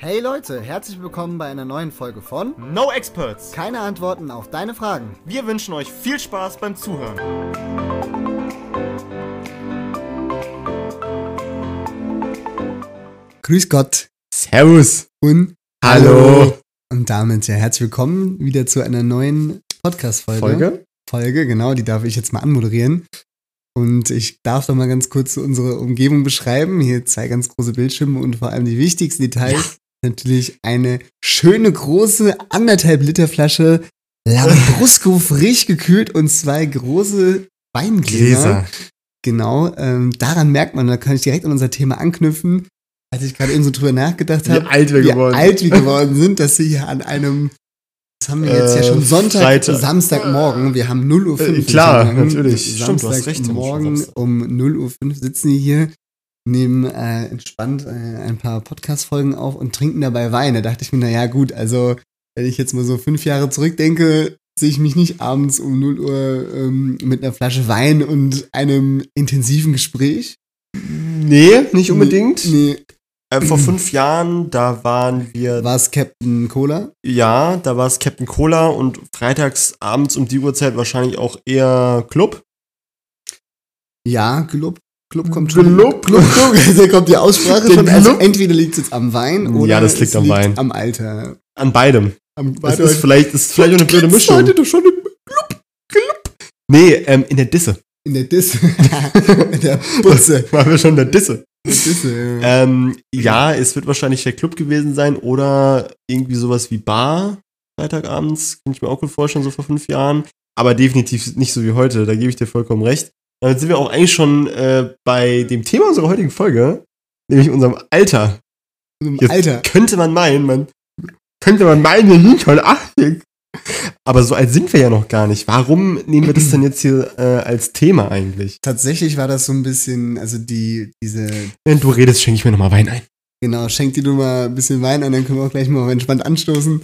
Hey Leute, herzlich willkommen bei einer neuen Folge von No Experts. Keine Antworten auf deine Fragen. Wir wünschen euch viel Spaß beim Zuhören. Grüß Gott Servus. und Hallo. Und damit ja herzlich willkommen wieder zu einer neuen Podcast-Folge. Folge? Folge, genau, die darf ich jetzt mal anmoderieren. Und ich darf doch mal ganz kurz unsere Umgebung beschreiben. Hier zwei ganz große Bildschirme und vor allem die wichtigsten Details. Natürlich eine schöne große anderthalb Liter Flasche Lambrusco frisch gekühlt und zwei große Weingläser. Genau, ähm, daran merkt man, da kann ich direkt an unser Thema anknüpfen, als ich gerade eben so drüber nachgedacht Wie habe, alt wir wie geworden alt wir geworden sind, dass sie hier an einem, was haben wir jetzt ja Äh, schon Sonntag, Freitag. Samstagmorgen, wir haben 0 Uhr Äh, 5. klar, natürlich. Samstagmorgen Samstag. um 0 Uhr 5 sitzen wir hier, nehmen äh, entspannt äh, ein paar Podcast-Folgen auf und trinken dabei Wein. Da dachte ich mir, naja gut, also wenn ich jetzt mal so fünf Jahre zurückdenke, sehe ich mich nicht abends um 0 Uhr ähm, mit einer Flasche Wein und einem intensiven Gespräch. Nee, nicht unbedingt. Nee, Äh, vor fünf Jahren, da waren wir, war es Captain Cola? ja, da war es Captain Cola und freitags abends um die Uhrzeit wahrscheinlich auch eher Club. Ja, Club. Club kommt schon. Club? Club, Club. Da kommt die Aussprache schon. Also Club? entweder liegt es jetzt am Wein oder Ja, das liegt es am Wein. am Alter. An beidem. Am Das ist vielleicht, ist vielleicht auch eine blöde Mischung. heute doch schon im Club. Nee, ähm, in der Disse. In der Disse. in der Butze. Waren wir schon in der Disse. In der Disse, ja. Ähm, ja, es wird wahrscheinlich der Club gewesen sein oder irgendwie sowas wie Bar Freitagabends. Kann ich mir auch gut vorstellen, so vor fünf Jahren. Aber definitiv nicht so wie heute, da gebe ich dir vollkommen recht. Damit sind wir auch eigentlich schon äh, bei dem Thema unserer heutigen Folge, nämlich unserem Alter. Jetzt Alter. Könnte man meinen, man könnte man meinen, wir sind schon 80. Aber so alt sind wir ja noch gar nicht. Warum nehmen wir das denn jetzt hier äh, als Thema eigentlich? Tatsächlich war das so ein bisschen, also die, diese, Während du redest, schenke ich mir nochmal Wein ein. genau, schenk dir du mal ein bisschen Wein an, dann können wir auch gleich mal entspannt anstoßen.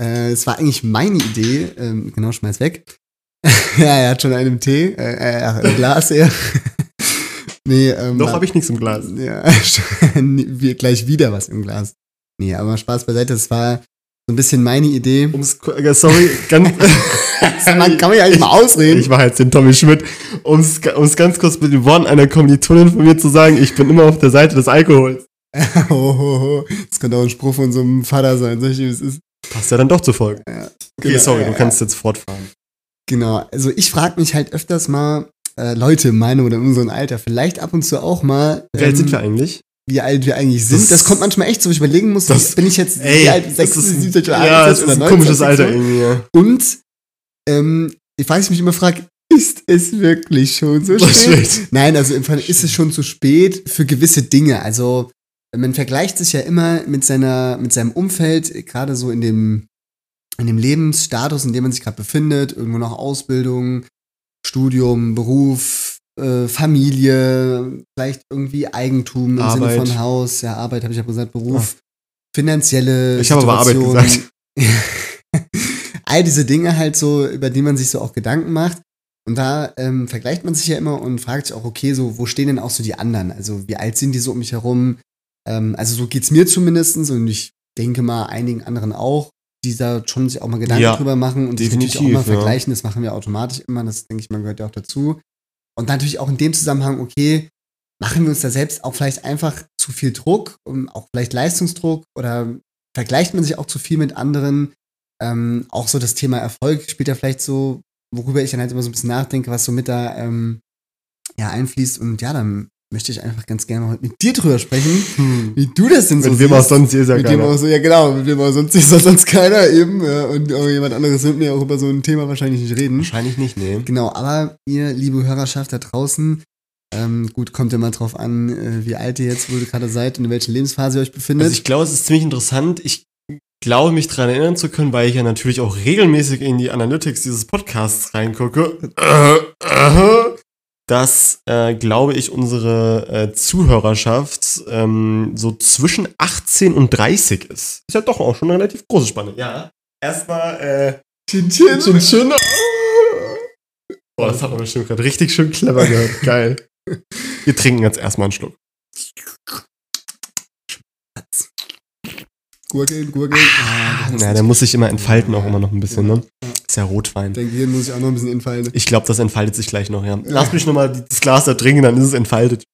Äh, es war eigentlich meine Idee, ähm, genau, schmeiß weg. ja, er hat schon einen Tee, äh, äh, ein Glas eher. nee, ähm, Noch habe ich nichts im Glas. Ja, gleich wieder was im Glas. Nee, aber Spaß beiseite, das war so ein bisschen meine Idee. Um's, äh, sorry, ganz. Man kann mich eigentlich mal ausreden. Ich war jetzt den Tommy Schmidt, um es ganz kurz mit den Worten einer Kommilitonin von mir zu sagen, ich bin immer auf der Seite des Alkohols. ho, ho, ho. Das könnte auch ein Spruch von so einem Vater sein, sag ich, wie es ist. Passt ja dann doch zu Folgen. Okay, Genau, sorry, ja, du kannst jetzt fortfahren. Genau, also ich frage mich halt öfters mal, äh, Leute in meinem oder in unserem Alter, vielleicht ab und zu auch mal, Wie alt ähm, sind wir eigentlich? wie alt wir eigentlich sind. Das- Das, kommt manchmal echt so, ich überlegen muss, Das- bin ich jetzt Ey, wie alt, das 76, ist, 77 oder ja, 78 das ist oder ein 90, komisches Alter irgendwie. Ja. Und ähm, ich weiß mich immer frage, ist es wirklich schon so spät? spät? Nein, also im Fall ist es schon zu spät für gewisse Dinge. Also man vergleicht sich ja immer mit seiner, mit seinem Umfeld, gerade so in dem, in dem Lebensstatus, in dem man sich gerade befindet, irgendwo noch Ausbildung, Studium, Beruf, äh, Familie, vielleicht irgendwie Eigentum im Arbeit. Sinne von Haus, ja, Arbeit habe ich ja gesagt, Beruf, finanzielle Ich habe aber Arbeit gesagt. All diese Dinge halt so, über die man sich so auch Gedanken macht. Und da ähm, vergleicht man sich ja immer und fragt sich auch, okay, so, wo stehen denn auch so die anderen? Also, wie alt sind die so um mich herum? Ähm, also, so geht's mir zumindestens und ich denke mal einigen anderen auch, die da schon sich auch mal Gedanken Ja, drüber machen und sich natürlich auch mal ja. vergleichen. Das machen wir automatisch immer. Das denke ich mal gehört ja auch dazu. Und natürlich auch in dem Zusammenhang, okay, machen wir uns da selbst auch vielleicht einfach zu viel Druck, um auch vielleicht Leistungsdruck oder vergleicht man sich auch zu viel mit anderen? Ähm, auch so das Thema Erfolg spielt ja vielleicht so, worüber ich dann halt immer so ein bisschen nachdenke, was so mit da ähm, ja, einfließt. Und ja, dann möchte ich einfach ganz gerne heute mit dir drüber sprechen, Hm. wie du das denn so Mit wem auch sonst ist ja mit dem keiner. auch so, ja genau, mit dem auch sonst ist das sonst keiner eben. Ja, und auch jemand anderes wird mir auch über so ein Thema wahrscheinlich nicht reden. Wahrscheinlich nicht, nee. Genau, aber ihr, liebe Hörerschaft da draußen, ähm, gut, kommt ja mal drauf an, äh, wie alt ihr jetzt wohl gerade seid und in welcher Lebensphase ihr euch befindet. Also ich glaube, es ist ziemlich interessant. Ich glaube, mich daran erinnern zu können, weil ich ja natürlich auch regelmäßig in die Analytics dieses Podcasts reingucke, äh, äh, dass, äh, glaube ich, unsere äh, Zuhörerschaft ähm, so zwischen 18 und 30 ist. Ist ja doch auch schon eine relativ große Spanne. Ja. Erstmal, äh, Chin Chin. Chin Chin. Boah, das hat man bestimmt gerade richtig schön clever gehört. Geil. Wir trinken jetzt erstmal einen Schluck. gurgeln, gurgeln. Ah, Ja, der muss sich immer entfalten, auch immer noch ein bisschen, ne? Ja. Ist ja Rotwein. Dein Gehirn muss ich auch noch ein bisschen entfalten. Ich glaube, das entfaltet sich gleich noch, ja. Lass mich nochmal das Glas da trinken, dann ist es entfaltet.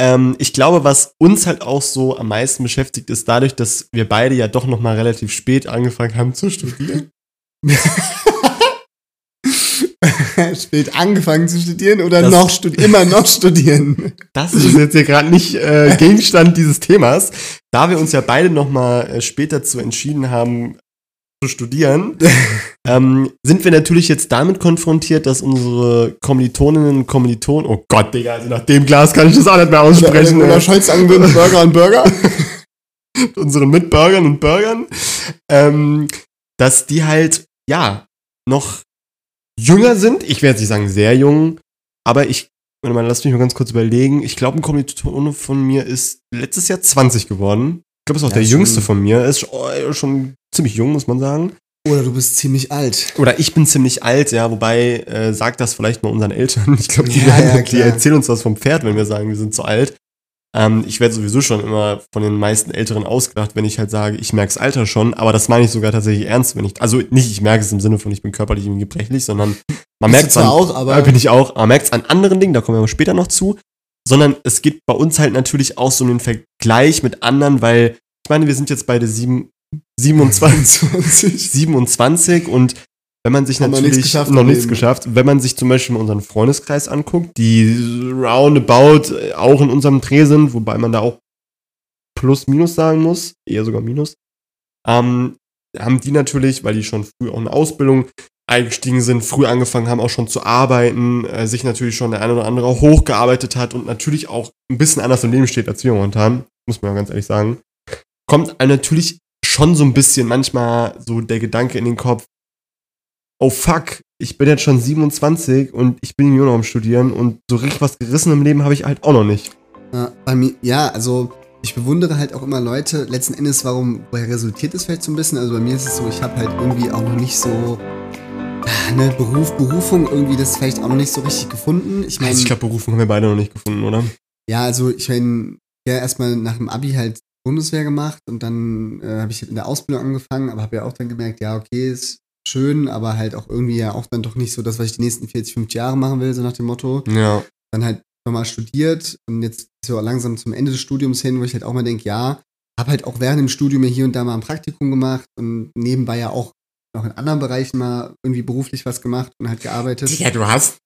Ähm, ich glaube, was uns halt auch so am meisten beschäftigt, ist dadurch, dass wir beide ja doch nochmal relativ spät angefangen haben zu studieren. Spät angefangen zu studieren oder Das- noch studi immer noch studieren? Das ist jetzt hier gerade nicht äh, Gegenstand dieses Themas. Da wir uns ja beide nochmal äh, später zu entschieden haben, zu studieren, ähm, sind wir natürlich jetzt damit konfrontiert, dass unsere Kommilitoninnen und Kommilitonen, oh Gott, Digga, also nach dem Glas kann ich das auch nicht mehr aussprechen. Oder sagen würden, Burger und Burger. unseren Mitbürgern und Bürgern, ähm, dass die halt, ja, noch jünger sind. Ich werde nicht sagen sehr jung, aber ich, warte mal, lass mich mal ganz kurz überlegen. Ich glaube, ein Kommilitone von mir ist letztes Jahr 20 geworden. Ich glaube, ist auch Ja, der jüngste von mir. Ist schon, ziemlich jung, muss man sagen. Oder du bist ziemlich alt. Oder ich bin ziemlich alt, ja, wobei, äh, sagt das vielleicht mal unseren Eltern. Ich glaube, die, Ja, ja, die erzählen uns was vom Pferd, wenn wir sagen, wir sind zu alt. Ähm, ich werde sowieso schon immer von den meisten Älteren ausgedacht, wenn ich halt sage, ich merke das Alter schon, aber das meine ich sogar tatsächlich ernst, wenn ich, also nicht, ich merke es im Sinne von, ich bin körperlich irgendwie gebrechlich, sondern man merkt es auch, aber- bin ich auch, man merkt es an anderen Dingen, da kommen wir aber später noch zu, sondern es gibt bei uns halt natürlich auch so einen Vergleich mit anderen, weil, ich meine, wir sind jetzt beide sieben, 27, 20. 27 und wenn man sich Haben natürlich nichts geschafft noch nichts geschafft, wenn man sich zum Beispiel unseren Freundeskreis anguckt, die roundabout auch in unserem Dreh sind, wobei man da auch plus minus sagen muss, eher sogar minus, ähm, haben die natürlich, weil die schon früh auch in Ausbildung eingestiegen sind, früh angefangen haben, auch schon zu arbeiten, äh, sich natürlich schon der eine oder andere hochgearbeitet hat und natürlich auch ein bisschen anders im Leben steht als wir momentan, muss man ganz ehrlich sagen, kommt einem natürlich schon so ein bisschen manchmal so der Gedanke in den Kopf, oh fuck, ich bin jetzt schon 27 und ich bin nur noch am Studieren und so richtig was gerissen im Leben habe ich halt auch noch nicht. Ja, bei mir, ja, also ich bewundere halt auch immer Leute, letzten Endes, warum, woher resultiert es vielleicht so ein bisschen? Also bei mir ist es so, ich habe halt irgendwie auch noch nicht so eine Beruf, Berufung irgendwie das vielleicht auch noch nicht so richtig gefunden. Ich meine, Also ich glaube, Berufung haben wir beide noch nicht gefunden, oder? ja, also ich meine, ja, erstmal nach dem Abi halt Bundeswehr gemacht und dann äh, habe ich in der Ausbildung angefangen, aber habe ja auch dann gemerkt, ja, okay, ist schön, aber halt auch irgendwie ja auch dann doch nicht so das, was ich die nächsten 40, 50 Jahre machen will, so nach dem Motto. Ja. Dann halt nochmal studiert und jetzt so langsam zum Ende des Studiums hin, wo ich halt auch mal denke, ja, habe halt auch während dem Studium hier und da mal ein Praktikum gemacht und nebenbei ja auch noch in anderen Bereichen mal irgendwie beruflich was gemacht und halt gearbeitet. Ja, du hast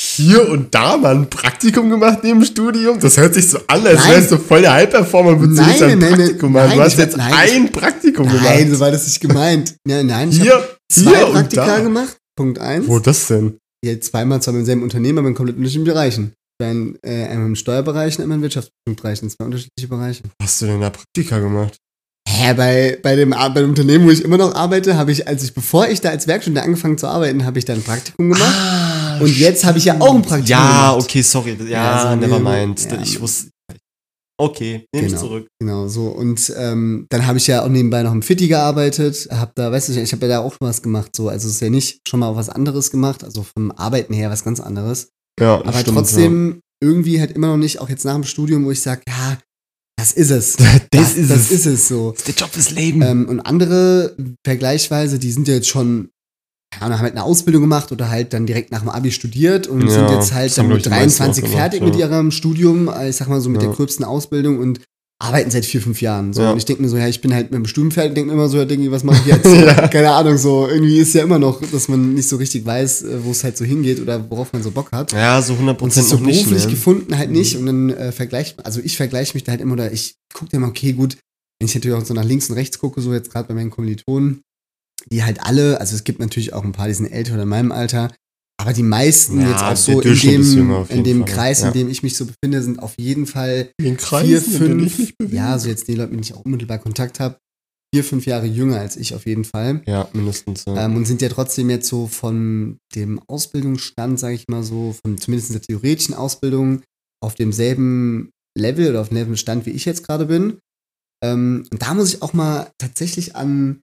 hier und da mal ein Praktikum gemacht neben dem Studium. Das hört sich so an, als Nein. wärst du voll der würdest Nein, nicht ein nein, nein, Praktikum nein, Du hast jetzt nein, ein Praktikum Nein, gemacht. so war das nicht gemeint. Ja, nein, ich habe Hier, zwei hier Praktika gemacht. Punkt eins. Wo das denn? Ja, zweimal zwar beim selben Unternehmen, aber in komplett unterschiedlichen Bereichen. In, äh, einmal im Steuerbereich und einmal im Wirtschaftsbereich. In zwei unterschiedliche Bereiche. Was hast du denn da Praktika gemacht? Hä, bei, bei, dem, bei dem Unternehmen, wo ich immer noch arbeite, habe ich, als ich, bevor ich da als Werkstudent angefangen zu arbeiten, habe ich da ein Praktikum gemacht. Ah, Und jetzt habe ich ja auch ein Praktikum Ja, gemacht. okay, sorry. Ja, Ja, so, never mind. ja. Ich wusste. Okay, nehme ich Genau. zurück. Genau, so. Und ähm, dann habe ich ja auch nebenbei noch im Fitti gearbeitet. Hab da, weißt du, ich habe ja da auch was gemacht. So. Also es ist ja nicht schon mal was anderes gemacht. Also vom Arbeiten her was ganz anderes. Ja, Aber stimmt, trotzdem irgendwie halt immer noch nicht, auch jetzt nach dem Studium, wo ich sage, ja, das ist es. ja. Das, das ist es so. Der Job des Lebens. Ähm, und andere vergleichsweise, die sind ja jetzt schon, ja, haben halt eine Ausbildung gemacht oder halt dann direkt nach dem Abi studiert und Ja, sind jetzt halt das dann mit ich, die meisten 23 auch gemacht, fertig ja. mit ihrem Studium, äh, ich sag mal so mit Ja. der gröbsten Ausbildung und arbeiten seit vier, fünf Jahren. So. Ja. Und ich denke mir so, ja, ich bin halt mit dem Studium fertig, denke mir immer so, ja, denke ich, was mache ich jetzt? Ja. Keine Ahnung, so. Irgendwie ist ja immer noch, dass man nicht so richtig weiß, äh, wo es halt so hingeht oder worauf man so Bock hat. ja, so 100% Und sich so noch nicht. beruflich Ne? gefunden halt nicht. Und dann äh, vergleicht, also ich vergleiche mich da halt immer, oder ich gucke dir mal, okay, gut, wenn ich natürlich auch so nach links und rechts gucke, so jetzt gerade bei meinen Kommilitonen, die halt alle, also es gibt natürlich auch ein paar, die sind älter oder in meinem Alter, aber die meisten Ja, jetzt auch so in dem, in dem Fall, Kreis, ja. in dem ich mich so befinde, sind auf jeden Fall Den vier, fünf, ja, so jetzt die Leute, mit denen ich auch unmittelbar Kontakt habe, vier, fünf Jahre jünger als ich auf jeden Fall. Ja, mindestens. Ja. Ähm, und sind ja trotzdem jetzt so von dem Ausbildungsstand, sage ich mal so, von zumindest der theoretischen Ausbildung auf demselben Level oder auf demselben Stand, wie ich jetzt gerade bin. Ähm, und da muss ich auch mal tatsächlich an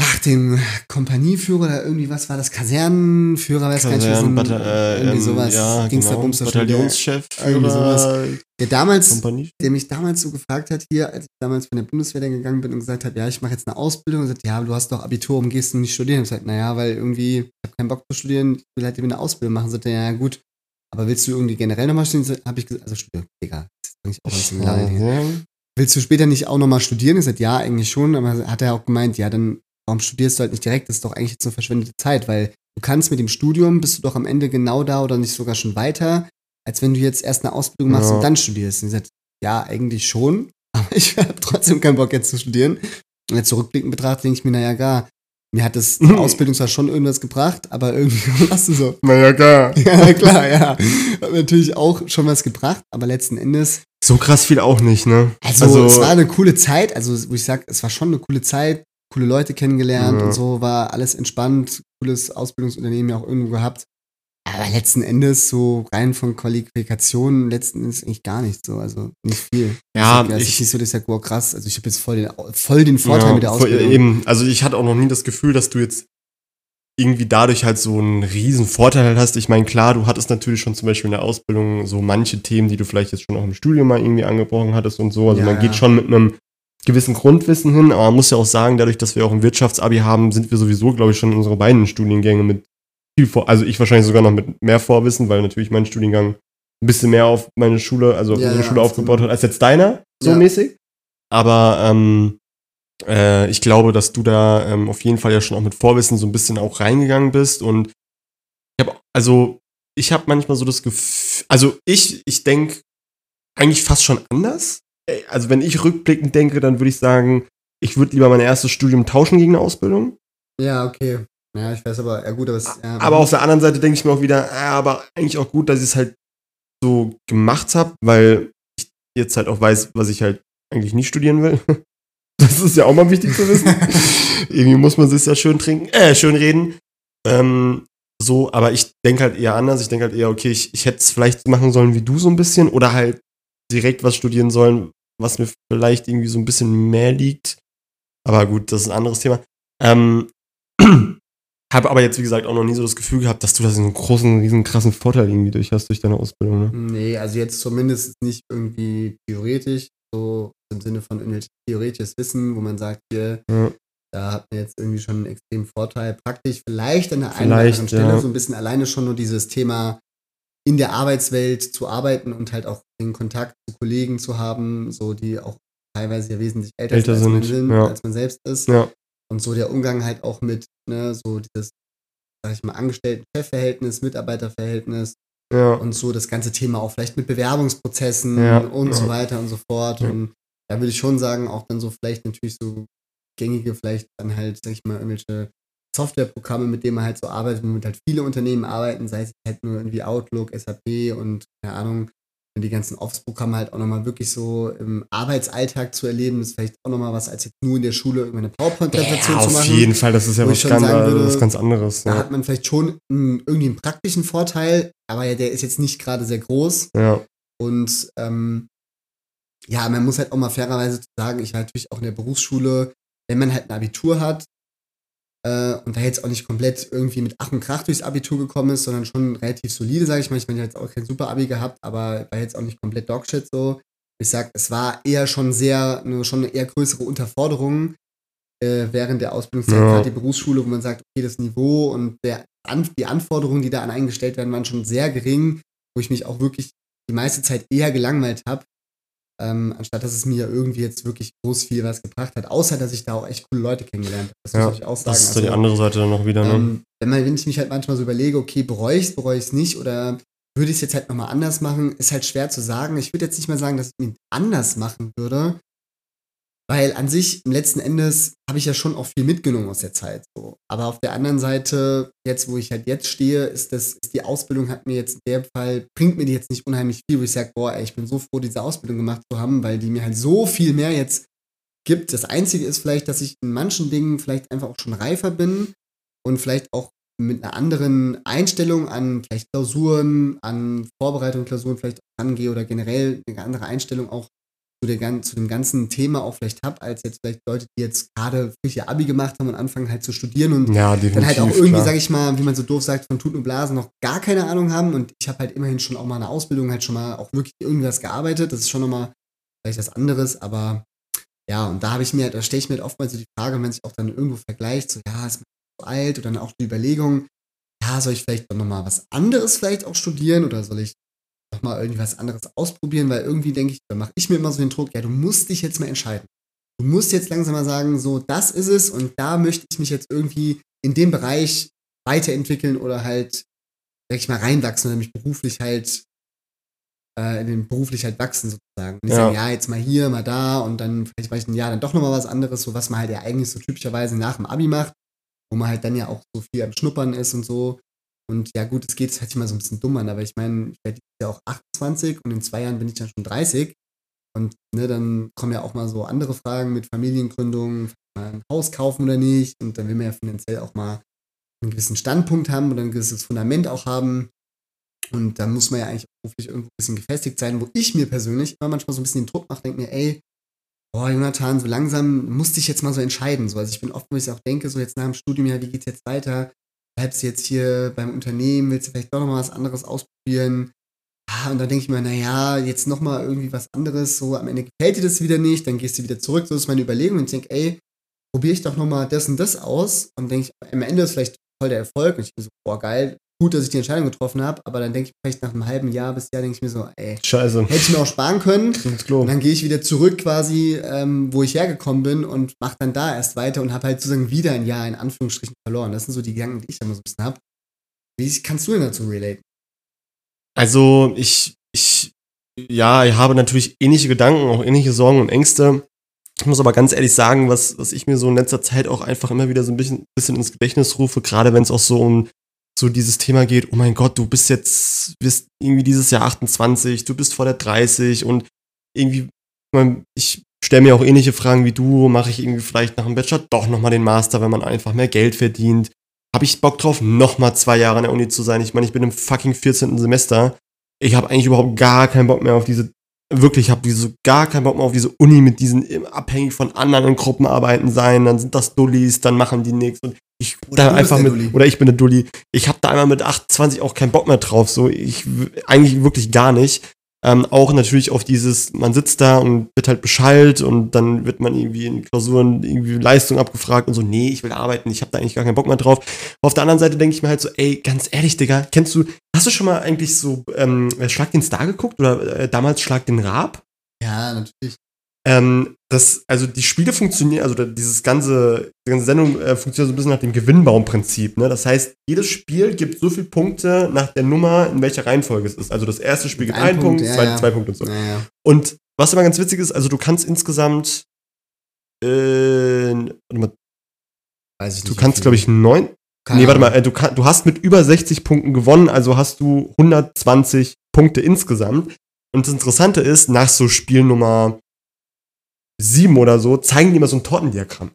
ach, dem Kompanieführer oder irgendwie was war das? Kasernenführer, weiß gar nicht, was Bata- äh, irgendwie ähm, sowas. Ja, Ging's da genau. da Bataillonschef, irgendwie sowas. Der damals, der mich damals so gefragt hat hier, als ich damals von der Bundeswehr dann gegangen bin und gesagt hat, ja, ich mache jetzt eine Ausbildung und sagt, ja, du hast doch Abitur, warum gehst du nicht studieren? Ich gesagt, naja, weil irgendwie, ich habe keinen Bock zu studieren, ich will halt eben eine Ausbildung machen. Sagt er, ja, gut, aber willst du irgendwie generell nochmal studieren? Habe ich gesagt, also studieren, Digga, das ist eigentlich auch ein bisschen. Ja. Willst du später nicht auch nochmal studieren? Ich sagte, ja, eigentlich schon, aber hat er auch gemeint, ja, dann warum studierst du halt nicht direkt? Das ist doch eigentlich jetzt eine verschwendete Zeit, weil du kannst mit dem Studium, bist du doch am Ende genau da oder nicht sogar schon weiter, als wenn du jetzt erst eine Ausbildung machst Ja. und dann studierst. Und ich sagte, ja, eigentlich schon, aber ich habe trotzdem keinen Bock jetzt zu studieren. Und jetzt zurückblickend betrachtet, denke ich mir, naja, gar, mir hat das die Ausbildung zwar schon irgendwas gebracht, aber irgendwie warst du so. Naja, klar. Ja, klar, ja. Hat natürlich auch schon was gebracht, aber letzten Endes So krass viel auch nicht, ne? also, es war eine coole Zeit, also wo ich sag, es war schon eine coole Zeit, coole Leute kennengelernt Ja. und so, war alles entspannt, cooles Ausbildungsunternehmen ja auch irgendwo gehabt. Aber letzten Endes, so rein von Qualifikationen, letzten Endes eigentlich gar nicht so, also nicht viel. Ja, also, ich- ist nicht so, dass ich sage, wow, krass, also ich habe jetzt voll den, voll den Vorteil Ja, mit der voll- Ausbildung. Eben, also ich hatte auch noch nie das Gefühl, dass du jetzt irgendwie dadurch halt so einen riesen Vorteil halt hast. Ich meine, klar, du hattest natürlich schon zum Beispiel in der Ausbildung so manche Themen, die du vielleicht jetzt schon auch im Studium mal irgendwie angebrochen hattest und so. Also Ja, man ja. geht schon mit einem gewissen Grundwissen hin, aber man muss ja auch sagen, dadurch, dass wir auch ein Wirtschaftsabi haben, sind wir sowieso, glaube ich, schon in unsere beiden Studiengänge mit viel vor, also ich wahrscheinlich sogar noch mit mehr Vorwissen, weil natürlich mein Studiengang ein bisschen mehr auf meine Schule, also auf Ja, unsere ja, Schule aufgebaut hat, als jetzt deiner, so Ja. mäßig. Aber ähm, äh, ich glaube, dass du da ähm, auf jeden Fall ja schon auch mit Vorwissen so ein bisschen auch reingegangen bist und ich habe also ich habe manchmal so das Gefühl, also ich ich denke eigentlich fast schon anders. Also wenn ich rückblickend denke, dann würde ich sagen, ich würde lieber mein erstes Studium tauschen gegen eine Ausbildung. Ja, okay. Ja, ich weiß aber, ja gut, aber es, ja, Aber auf der anderen Seite denke ich mir auch wieder, ah, aber eigentlich auch gut, dass ich es halt so gemacht habe, weil ich jetzt halt auch weiß, was ich halt eigentlich nicht studieren will. Das ist ja auch mal wichtig zu wissen. Irgendwie muss man sich ja schön trinken, äh, schön reden. Ähm, so, aber ich denke halt eher anders. Ich denke halt eher, okay, ich, ich hätte es vielleicht machen sollen wie du so ein bisschen oder halt direkt was studieren sollen, was mir vielleicht irgendwie so ein bisschen mehr liegt. Aber gut, das ist ein anderes Thema. Ähm, habe aber jetzt, wie gesagt, auch noch nie so das Gefühl gehabt, dass du da so einen großen, riesen krassen Vorteil irgendwie durch hast durch deine Ausbildung. Ne? Nee, also jetzt zumindest nicht irgendwie theoretisch, so im Sinne von theoretisches Wissen, wo man sagt, hier, Ja. da hat man jetzt irgendwie schon einen extremen Vorteil. Praktisch vielleicht an der einen oder anderen Stelle ja. so ein bisschen alleine schon nur dieses Thema in der Arbeitswelt zu arbeiten und halt auch den Kontakt zu Kollegen zu haben, so die auch teilweise ja wesentlich älter, Älter sind, als man, sind, ja. als man selbst ist. Ja. Und so der Umgang halt auch mit, ne, so dieses, sag ich mal, Angestellten-Chef-Verhältnis, Mitarbeiterverhältnis Ja. und so das ganze Thema auch vielleicht mit Bewerbungsprozessen Ja. und so weiter und so fort. Und da würde ich schon sagen, auch dann so vielleicht natürlich so gängige, vielleicht dann halt, sag ich mal, irgendwelche Softwareprogramme, mit denen man halt so arbeitet, womit halt viele Unternehmen arbeiten, sei es halt nur irgendwie Outlook, SAP und keine Ahnung, die ganzen Office-Programme halt auch nochmal wirklich so im Arbeitsalltag zu erleben, ist vielleicht auch nochmal was, als jetzt nur in der Schule irgendeine PowerPoint-Präsentation Ja, zu auf machen. jeden Fall, das ist ja was ganz, würde, was ganz anderes. Da Ja. hat man vielleicht schon einen, irgendwie einen praktischen Vorteil, aber ja, der ist jetzt nicht gerade sehr groß. ja. Und ähm, ja, man muss halt auch mal fairerweise sagen, ich war natürlich auch in der Berufsschule, wenn man halt ein Abitur hat äh, und da jetzt auch nicht komplett irgendwie mit Ach und Krach durchs Abitur gekommen ist, sondern schon relativ solide, sage ich mal. Ich meine, ich habe jetzt auch kein super Abi gehabt, aber war jetzt auch nicht komplett Dogshit so. Ich sag, es war eher schon sehr, eine, schon eine eher größere Unterforderung äh, während der Ausbildungszeit, Ja. die Berufsschule, wo man sagt, okay, das Niveau und der, an, die Anforderungen, die da an eingestellt werden, waren schon sehr gering, wo ich mich auch wirklich die meiste Zeit eher gelangweilt habe, ähm, anstatt dass es mir irgendwie jetzt wirklich groß viel was gebracht hat, außer dass ich da auch echt coole Leute kennengelernt habe. Das Ja, muss ich auch sagen. Das ist so die Also, andere Seite dann noch wieder, ne? ähm, wenn, man, wenn ich mich halt manchmal so überlege, okay, bereue ich es, bereue ich es nicht oder würde ich es jetzt halt nochmal anders machen, ist halt schwer zu sagen. Ich würde jetzt nicht mal sagen, dass ich es anders machen würde, weil an sich, im letzten Endes, habe ich ja schon auch viel mitgenommen aus der Zeit. So. Aber auf der anderen Seite, jetzt, wo ich halt jetzt stehe, ist das, ist die Ausbildung hat mir jetzt in dem Fall, bringt mir die jetzt nicht unheimlich viel, wo ich sage, boah, ey, ich bin so froh, diese Ausbildung gemacht zu haben, weil die mir halt so viel mehr jetzt gibt. Das Einzige ist vielleicht, dass ich in manchen Dingen vielleicht einfach auch schon reifer bin und vielleicht auch mit einer anderen Einstellung an vielleicht Klausuren, an Vorbereitung Klausuren vielleicht rangehe oder generell eine andere Einstellung auch zu, der, zu dem ganzen Thema auch vielleicht habe, als jetzt vielleicht Leute, die jetzt gerade frisch ihr Abi gemacht haben und anfangen halt zu studieren und Ja, dann halt auch irgendwie, klar. sag ich mal, wie man so doof sagt, von Tuten und Blasen noch gar keine Ahnung haben. Und ich habe halt immerhin schon auch mal eine Ausbildung, halt schon mal auch wirklich irgendwas gearbeitet. Das ist schon nochmal vielleicht was anderes, aber ja, und da habe ich mir, da stelle ich mir halt oftmals so die Frage, wenn man sich auch dann irgendwo vergleicht, so, ja, ist man so alt oder dann auch die Überlegung, ja, soll ich vielleicht dann nochmal was anderes vielleicht auch studieren oder soll ich nochmal irgendwie was anderes ausprobieren, weil irgendwie denke ich, da mache ich mir immer so den Druck, ja, du musst dich jetzt mal entscheiden. Du musst jetzt langsam mal sagen, so, das ist es und da möchte ich mich jetzt irgendwie in dem Bereich weiterentwickeln oder halt, sag ich mal, reinwachsen oder mich beruflich halt, äh, in den beruflich halt wachsen sozusagen. Und nicht Ja. sagen, ja, jetzt mal hier, mal da und dann vielleicht mache ich ein Jahr dann doch nochmal was anderes, so was man halt ja eigentlich so typischerweise nach dem Abi macht, wo man halt dann ja auch so viel am Schnuppern ist und so. Und ja, gut, es geht, es hört sich mal so ein bisschen dumm an, aber ich meine, ich werde Jahr auch 28 und in zwei Jahren bin ich dann schon 30. Und ne, dann kommen ja auch mal so andere Fragen mit Familiengründung, mal ein Haus kaufen oder nicht. Und dann will man ja finanziell auch mal einen gewissen Standpunkt haben oder ein gewisses Fundament auch haben. Und da muss man ja eigentlich beruflich irgendwo ein bisschen gefestigt sein, wo ich mir persönlich immer manchmal so ein bisschen den Druck mache, denke mir, ey, boah, Jonathan, so langsam musste ich jetzt mal so entscheiden. So, also ich bin oft, wo ich auch denke, so jetzt nach dem Studium, ja, wie geht's jetzt weiter? Bleibst du jetzt hier beim Unternehmen, willst du vielleicht doch noch mal was anderes ausprobieren? Und dann denke ich mir, naja, jetzt noch mal irgendwie was anderes, so am Ende gefällt dir das wieder nicht, dann gehst du wieder zurück, so ist meine Überlegung und ich denke, ey, probiere ich doch noch mal das und das aus. Und denke ich, am Ende ist vielleicht voll der Erfolg. Und ich bin so, boah, geil, gut, dass ich die Entscheidung getroffen habe, aber dann denke ich vielleicht nach einem halben Jahr bis Jahr, denke ich mir so, ey, Scheiße. hätte ich mir auch sparen können. Und dann gehe ich wieder zurück quasi, ähm, wo ich hergekommen bin und mache dann da erst weiter und habe halt sozusagen wieder ein Jahr in Anführungsstrichen verloren. Das sind so die Gedanken, die ich immer so ein bisschen habe. Wie kannst du denn dazu relaten? Also ich, ich, ja, ich habe natürlich ähnliche Gedanken, auch ähnliche Sorgen und Ängste. Ich muss aber ganz ehrlich sagen, was, was ich mir so in letzter Zeit auch einfach immer wieder so ein bisschen, bisschen ins Gedächtnis rufe, gerade wenn es auch so um so dieses Thema geht, oh mein Gott, du bist jetzt, bist irgendwie dieses Jahr 28, du bist vor der 30 und irgendwie, ich, stelle mir auch ähnliche Fragen wie du, mache ich irgendwie vielleicht nach dem Bachelor doch nochmal den Master, wenn man einfach mehr Geld verdient. Habe ich Bock drauf, nochmal zwei Jahre an der Uni zu sein? Ich meine, ich bin im fucking 14. Semester. Ich habe eigentlich überhaupt gar keinen Bock mehr auf diese, wirklich, ich habe diese, gar keinen Bock mehr auf diese Uni mit diesen abhängig von anderen Gruppenarbeiten sein. Dann sind das Dullis, dann machen die nichts. Und ich Oder da einfach mit, Dulli. oder ich bin der Dulli. Ich habe da einmal mit 28 auch keinen Bock mehr drauf. So, ich eigentlich wirklich gar nicht. Ähm, auch natürlich auf dieses, man sitzt da und wird halt beschallt und dann wird man irgendwie in Klausuren irgendwie Leistung abgefragt und so, nee, ich will arbeiten, ich habe da eigentlich gar keinen Bock mehr drauf. Auf der anderen Seite denke ich mir halt so, ey, ganz ehrlich, Digga, kennst du, hast du schon mal eigentlich so ähm, Schlag den Star geguckt oder äh, damals Schlag den Raab? Ja, natürlich. Ähm, das, also die Spiele funktionieren, also dieses ganze, die ganze Sendung äh, funktioniert so ein bisschen nach dem Gewinnbaumprinzip. Ne? Das heißt, jedes Spiel gibt so viele Punkte nach der Nummer, in welcher Reihenfolge es ist. Also das erste Spiel gibt Ein einen Punkt, Punkt, ja, zweite ja. zwei Punkte und so. Naja. Und was immer ganz witzig ist, also du kannst insgesamt, äh, warte mal, Weiß ich du nicht. kannst, glaube ich, neun, Keine nee, warte mal, äh, du, kann, du hast mit über 60 Punkten gewonnen, also hast du 120 Punkte insgesamt. Und das Interessante ist, nach so Spiel 7 oder so, zeigen die immer so ein Tortendiagramm.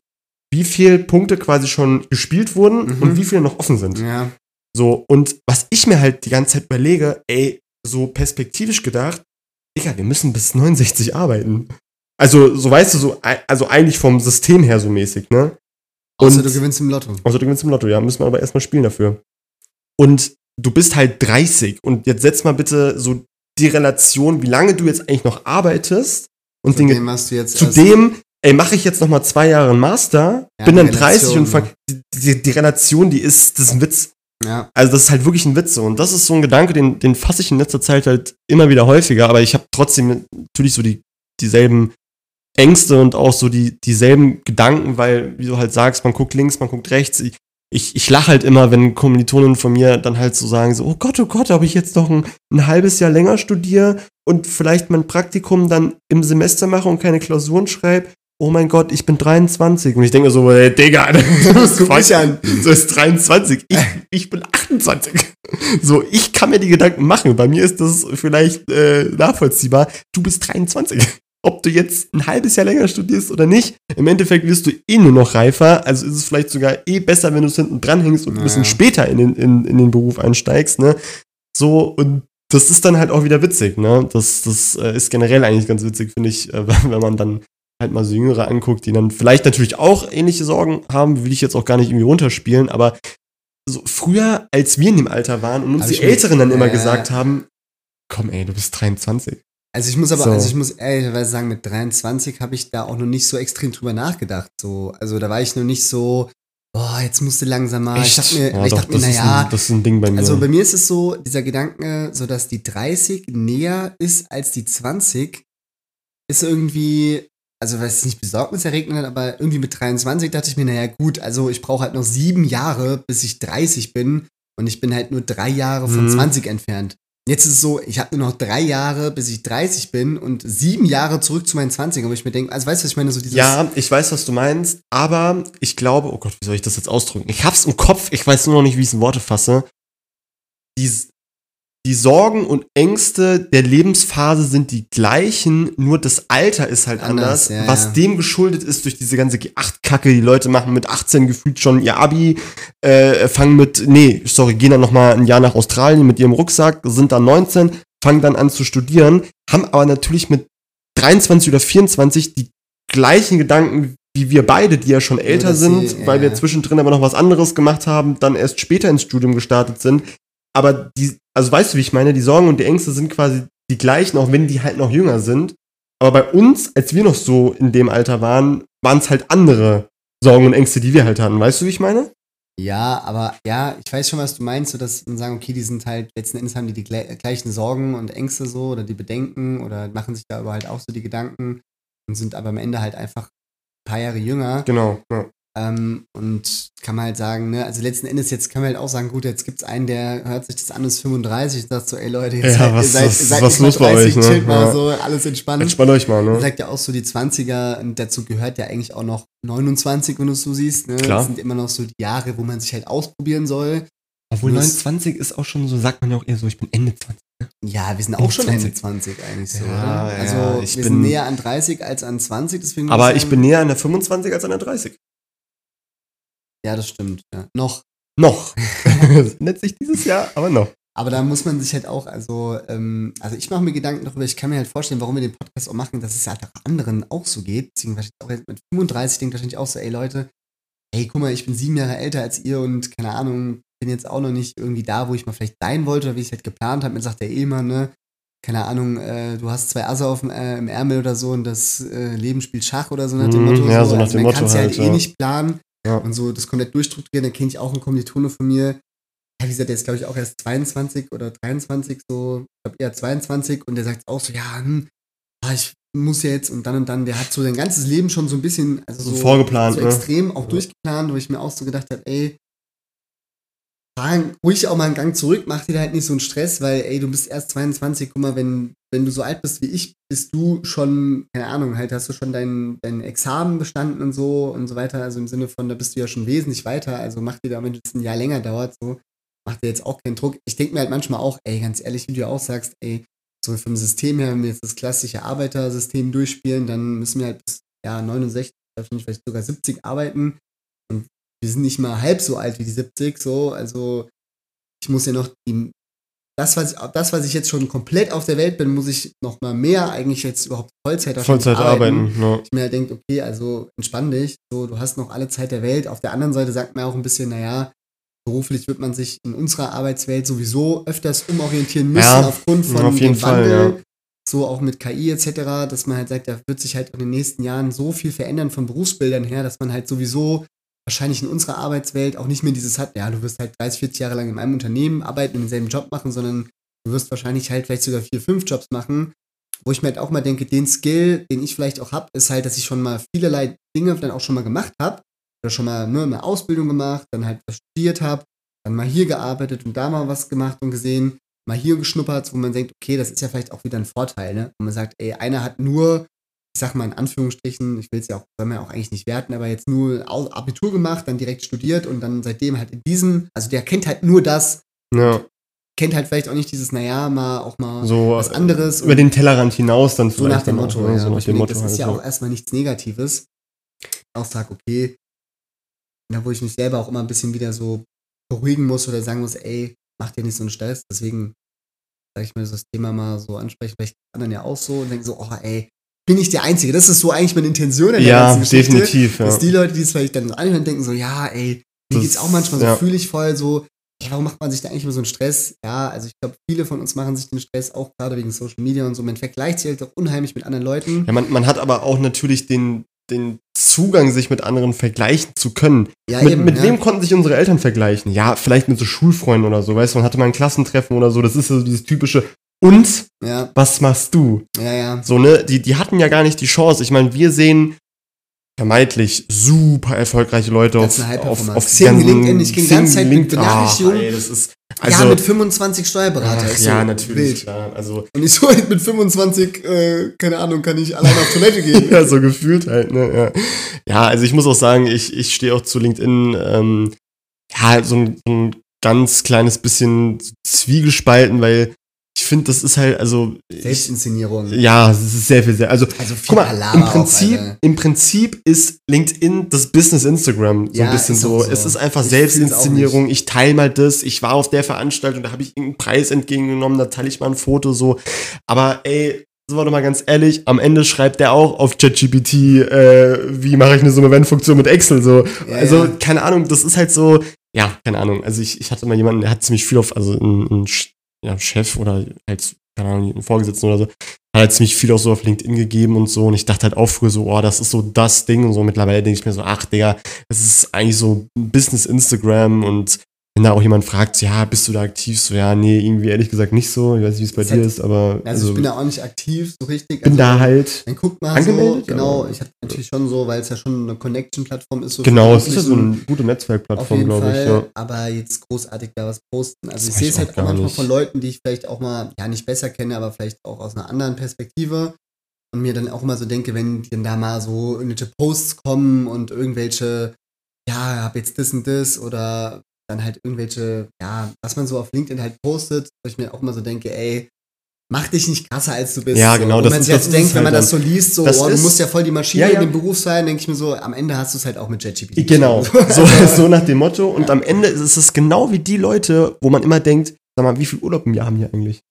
Wie viele Punkte quasi schon gespielt wurden Mhm. und wie viele noch offen sind. Ja, So, und was ich mir halt die ganze Zeit überlege, ey, so perspektivisch gedacht, Digga, wir müssen bis 69 arbeiten. Also, so weißt du, so, also eigentlich vom System her so mäßig, ne? außer Und- du gewinnst im Lotto. also du gewinnst im Lotto, ja, müssen wir aber erstmal spielen dafür. Und du bist halt 30 und jetzt setz mal bitte so die Relation, wie lange du jetzt eigentlich noch arbeitest und Zu den, dem hast du jetzt zu erst- dem, ey, mache ich jetzt noch mal zwei Jahre einen Master, Ja, bin dann 30 und fang, die, die, die Relation, die ist, das ist ein Witz. Ja, Also das ist halt wirklich ein Witz so. Und das ist so ein Gedanke, den, den fasse ich in letzter Zeit halt immer wieder häufiger, aber ich habe trotzdem natürlich so die, dieselben Ängste und auch so die, dieselben Gedanken, weil, wie du halt sagst, man guckt links, man guckt rechts. Ich, ich, ich lache halt immer, wenn Kommilitonen von mir dann halt so sagen, so, oh Gott, oh Gott, ob ich jetzt noch ein, ein halbes Jahr länger studiere und vielleicht mein Praktikum dann im Semester mache und keine Klausuren schreibe. Oh mein Gott, ich bin 23. Und ich denke so, ey, Digga, das Guck mich an. So ist 23. Ich, ich bin 28. So, ich kann mir die Gedanken machen. Bei mir ist das vielleicht äh, nachvollziehbar. Du bist 23. Ob du jetzt ein halbes Jahr länger studierst oder nicht, im Endeffekt wirst du eh nur noch reifer. Also ist es vielleicht sogar eh besser, wenn du es hinten dranhängst und ein bisschen Naja. später in den, in, in den Beruf einsteigst. Ne? So, und das ist dann halt auch wieder witzig, ne? Das, das äh, ist generell eigentlich ganz witzig, finde ich, äh, wenn man dann halt mal so Jüngere anguckt, die dann vielleicht natürlich auch ähnliche Sorgen haben, will ich jetzt auch gar nicht irgendwie runterspielen, aber so früher, als wir in dem Alter waren und uns Hab die Älteren dann immer Ja. gesagt haben, komm ey, du bist 23. Also ich muss aber, So. also ich muss ehrlicherweise sagen, mit 23 habe ich da auch noch nicht so extrem drüber nachgedacht. So, also da war ich noch nicht so, boah, jetzt musst du langsam mal. Ich dachte mir, ja, ich doch, dachte mir, naja, das ist ein Ding bei mir. also bei mir ist es so, dieser Gedanke, so dass die 30 näher ist als die 20, ist irgendwie, also was es nicht besorgniserregend hat, aber irgendwie mit 23 dachte ich mir, naja gut, also ich brauche halt noch sieben Jahre, bis ich 30 bin und ich bin halt nur drei Jahre von Mhm. 20 entfernt. Jetzt ist es so, ich habe nur noch drei Jahre, bis ich 30 bin und sieben Jahre zurück zu meinen 20, wo ich mir denke, also weißt du, was ich meine, so dieses, ja, ich weiß, was du meinst, aber ich glaube, oh Gott, wie soll ich das jetzt ausdrücken? Ich hab's im Kopf, ich weiß nur noch nicht, wie ich es in Worte fasse. Die, die Sorgen und Ängste der Lebensphase sind die gleichen, nur das Alter ist halt anders, Anders, ja, was ja. dem geschuldet ist durch diese ganze G8-Kacke. Die Leute machen mit 18 gefühlt schon ihr Abi, äh, fangen mit, nee, sorry, gehen dann noch mal ein Jahr nach Australien mit ihrem Rucksack, sind dann 19, fangen dann an zu studieren, haben aber natürlich mit 23 oder 24 die gleichen Gedanken wie wir beide, die ja schon älter sind, sie- weil wir ja. zwischendrin aber noch was anderes gemacht haben, dann erst später ins Studium gestartet sind. Aber die, also weißt du, wie ich meine, die Sorgen und die Ängste sind quasi die gleichen, auch wenn die halt noch jünger sind. Aber bei uns, als wir noch so in dem Alter waren, waren es halt andere Sorgen und Ängste, die wir halt hatten. Weißt du, wie ich meine? Ja, aber ja, ich weiß schon, was du meinst, so dass man sagen, okay, die sind halt, letzten Endes haben die die gle- gleichen Sorgen und Ängste so oder die Bedenken oder machen sich da aber halt auch so die Gedanken und sind aber am Ende halt einfach ein paar Jahre jünger. Genau. Ja. Ähm, und kann man halt sagen, ne, also letzten Endes jetzt kann man halt auch sagen, gut, jetzt gibt's einen, der hört sich das an, ist 35 und sagt so, ey Leute, jetzt Ja, seid, was- seid, was- seid was los bei 30, euch, ne? chillt mal Ja. so, alles entspannt. Entspannt euch mal, ne? sagt ja auch so die 20er, und dazu gehört ja eigentlich auch noch 29, wenn du es so siehst. Ne? Klar. Das sind immer noch so die Jahre, wo man sich halt ausprobieren soll. Obwohl das- 29 ist auch schon so, sagt man ja auch eher so, ich bin Ende 20. Ja, wir sind auch schon 20. Ende 20 eigentlich so, Ja, ja, Also ich wir bin- sind näher an 30 als an 20, deswegen Aber ich ich bin näher an der 25 als an der 30. Ja, das stimmt. Ja. Noch. Noch. Nennt sich dieses Jahr, aber noch. Aber da muss man sich halt auch, also, ähm, also ich mache mir Gedanken darüber, ich kann mir halt vorstellen, warum wir den Podcast auch machen, dass es halt auch anderen auch so geht. Deswegen wahrscheinlich auch jetzt mit 35 denkt wahrscheinlich auch so, ey Leute, ey, guck mal, ich bin sieben Jahre älter als ihr und keine Ahnung, bin jetzt auch noch nicht irgendwie da, wo ich mal vielleicht sein wollte oder wie ich es halt geplant habe. Mir sagt der Ehemann, ne, keine Ahnung, äh, du hast zwei Asse auf dem, äh, im Ärmel oder so und das äh, Leben spielt Schach oder so nach dem Mhm, Motto. ja, so nach also dem man Motto kann's ja halt halt, eh ja. nicht planen Ja. und so das komplett durchstrukturieren. Da kenne ich auch einen Kommilitone von mir, ja, wie gesagt, der ist, glaube ich, auch erst 22 oder 23, so, ich glaube eher 22 und der sagt auch so, ja, hm, ah, ich muss ja jetzt und dann und dann, der hat so sein ganzes Leben schon so ein bisschen, also So so, vorgeplant, so ne? extrem auch Ja. durchgeplant, wo ich mir auch so gedacht habe, ey, fahr ruhig auch mal einen Gang zurück, mach dir da halt nicht so einen Stress, weil, ey, du bist erst 22, guck mal, wenn, wenn du so alt bist wie ich, bist du schon, keine Ahnung, halt hast du schon dein, dein Examen bestanden und so und so weiter, also im Sinne von, da bist du ja schon wesentlich weiter, also mach dir da, wenn es ein Jahr länger dauert, so, mach dir jetzt auch keinen Druck. Ich denke mir halt manchmal auch, ey, ganz ehrlich, wie du auch sagst, ey, so vom System her, wenn wir jetzt das klassische Arbeitersystem durchspielen, dann müssen wir halt bis ja, 69, wahrscheinlich vielleicht sogar 70 arbeiten. Und wir sind nicht mal halb so alt wie die 70, so. Also ich muss ja noch die, das, was ich, das, was ich jetzt schon komplett auf der Welt bin, muss ich noch mal mehr eigentlich jetzt überhaupt Vollzeit Vollzeit arbeiten. ne? ich mir halt denke, okay, also entspann dich, so, du hast noch alle Zeit der Welt. Auf der anderen Seite sagt man auch ein bisschen, naja, beruflich wird man sich in unserer Arbeitswelt sowieso öfters umorientieren müssen Ja, aufgrund von auf jeden dem Fall, Wandel, so auch mit KI etc., dass man halt sagt, da wird sich halt in den nächsten Jahren so viel verändern von Berufsbildern her, dass man halt sowieso wahrscheinlich in unserer Arbeitswelt auch nicht mehr dieses hat, ja, du wirst halt 30, 40 Jahre lang in einem Unternehmen arbeiten denselben Job machen, sondern du wirst wahrscheinlich halt vielleicht sogar vier, fünf Jobs machen, wo ich mir halt auch mal denke, den Skill, den ich vielleicht auch habe, ist halt, dass ich schon mal vielerlei Dinge dann auch schon mal gemacht habe. Oder schon mal nur eine Ausbildung gemacht, dann halt was studiert habe, dann mal hier gearbeitet und da mal was gemacht und gesehen, mal hier geschnuppert, wo man denkt, okay, das ist ja vielleicht auch wieder ein Vorteil, ne? Wo man sagt, ey, einer hat nur, ich sag mal in Anführungsstrichen, ich will es ja auch, soll man ja auch eigentlich nicht werten, aber jetzt nur Abitur gemacht, dann direkt studiert und dann seitdem halt in diesem, also der kennt halt nur das, Ja, kennt halt vielleicht auch nicht dieses, naja, mal auch mal so was anderes. über den Tellerrand hinaus dann So nach vielleicht dem Motto, auch, ne? ja. So nach mir dem Motto das ist ja halt, auch erstmal nichts Negatives. Auch sag, okay, da wo ich mich selber auch immer ein bisschen wieder so beruhigen muss oder sagen muss, ey, mach dir nicht so einen Stress. Deswegen sag ich mal, das Thema mal so ansprechen, vielleicht anderen ja auch so und denken so, oh ey, bin ich der Einzige. Das ist so eigentlich meine Intention in der Ja, ganzen Geschichte. definitiv, ja. Dass die Leute, die es vielleicht dann anhören, denken so, ja, ey, mir Das- geht's auch manchmal so, ja. fühle ich voll so, ey, warum macht man sich da eigentlich immer so einen Stress? Ja, also ich glaube, viele von uns machen sich den Stress auch gerade wegen Social Media und so. Man vergleicht sich halt auch unheimlich mit anderen Leuten. Ja, man, man hat aber auch natürlich den, den Zugang, sich mit anderen vergleichen zu können. Ja, mit eben, mit ja. wem konnten sich unsere Eltern vergleichen? Ja, vielleicht mit so Schulfreunden oder so, weißt du, man hatte mal ein Klassentreffen oder so, das ist so dieses typische und Ja, was machst du? ja, ja. So, ne, die, die hatten ja gar nicht die Chance. Ich meine, wir sehen vermeintlich super erfolgreiche Leute auf, auf, auf Xing, LinkedIn, ich die ganze Zeit mit. Benachrichtigungen. Also, ja, mit 25 Steuerberater. ach, so ja, natürlich. Also, Und ich so mit 25, äh, keine Ahnung, kann ich alleine auf Toilette gehen. ja, so gefühlt halt, ne, ja. Ja, also ich muss auch sagen, ich, ich stehe auch zu LinkedIn, ähm, ja, so ein, so ein ganz kleines bisschen zwiegespalten, weil ich finde, das ist halt, also, ich, Selbstinszenierung. ja, es ist sehr viel, sehr, also, Also viel Guck mal, Palaver im auch, Prinzip, Alter. im Prinzip ist LinkedIn das Business Instagram so Ja, ein bisschen so. auch so. Es ist einfach Ich Selbstinszenierung. Ich teile mal das. Ich war auf der Veranstaltung, da habe ich irgendeinen Preis entgegengenommen, da teile ich mal ein Foto so. Aber ey, sind wir doch mal ganz ehrlich, am Ende schreibt der auch auf ChatGPT, äh, wie mache ich eine Summe-Wenn-Funktion mit Excel so. Ja, also, ja. keine Ahnung, das ist halt so, ja, keine Ahnung. Also ich, ich hatte mal jemanden, der hat ziemlich viel auf, also ein, ein ja, Chef oder halt, keine Ahnung, Vorgesetzten oder so, hat halt ziemlich viel auch so auf LinkedIn gegeben und so. Und ich dachte halt auch früher so, oh, das ist so das Ding und so. Mittlerweile denke ich mir so, ach, Digga, das ist eigentlich so Business Instagram und wenn da auch jemand fragt, so, ja, bist du da aktiv? So, ja, nee, irgendwie ehrlich gesagt nicht so. Ich weiß nicht, wie es bei Das dir hat- ist, aber Also, ich bin da auch nicht aktiv, so richtig. bin also, da halt. Dann guckt mal angemeldet, so, genau, ich hatte natürlich schon so, weil es ja schon eine Connection-Plattform ist. So Genau, es ist ja so Jugendlichen. eine gute Netzwerkplattform, glaube ich. Ja. aber jetzt großartig da was posten. Also Das ich sehe es halt auch manchmal nicht. von Leuten, die ich vielleicht auch mal, ja, nicht besser kenne, aber vielleicht auch aus einer anderen Perspektive. Und mir dann auch immer so denke, wenn denn da mal so irgendwelche Posts kommen und irgendwelche, ja, hab jetzt das und das oder dann halt irgendwelche, ja, was man so auf LinkedIn halt postet, wo ich mir auch immer so denke, ey, mach dich nicht krasser als du bist. Ja, so. genau, Und das man ist- sich das jetzt ist denkt, es wenn man halt das so liest, so, Das oh, du musst ja voll die Maschine Ja, ja. in dem Beruf sein, denke ich mir so, am Ende hast du es halt auch mit JetGPT. Genau, so, so nach dem Motto. Und am Ende ist es genau wie die Leute, wo man immer denkt, sag mal, wie viel Urlaub im Jahr haben die eigentlich?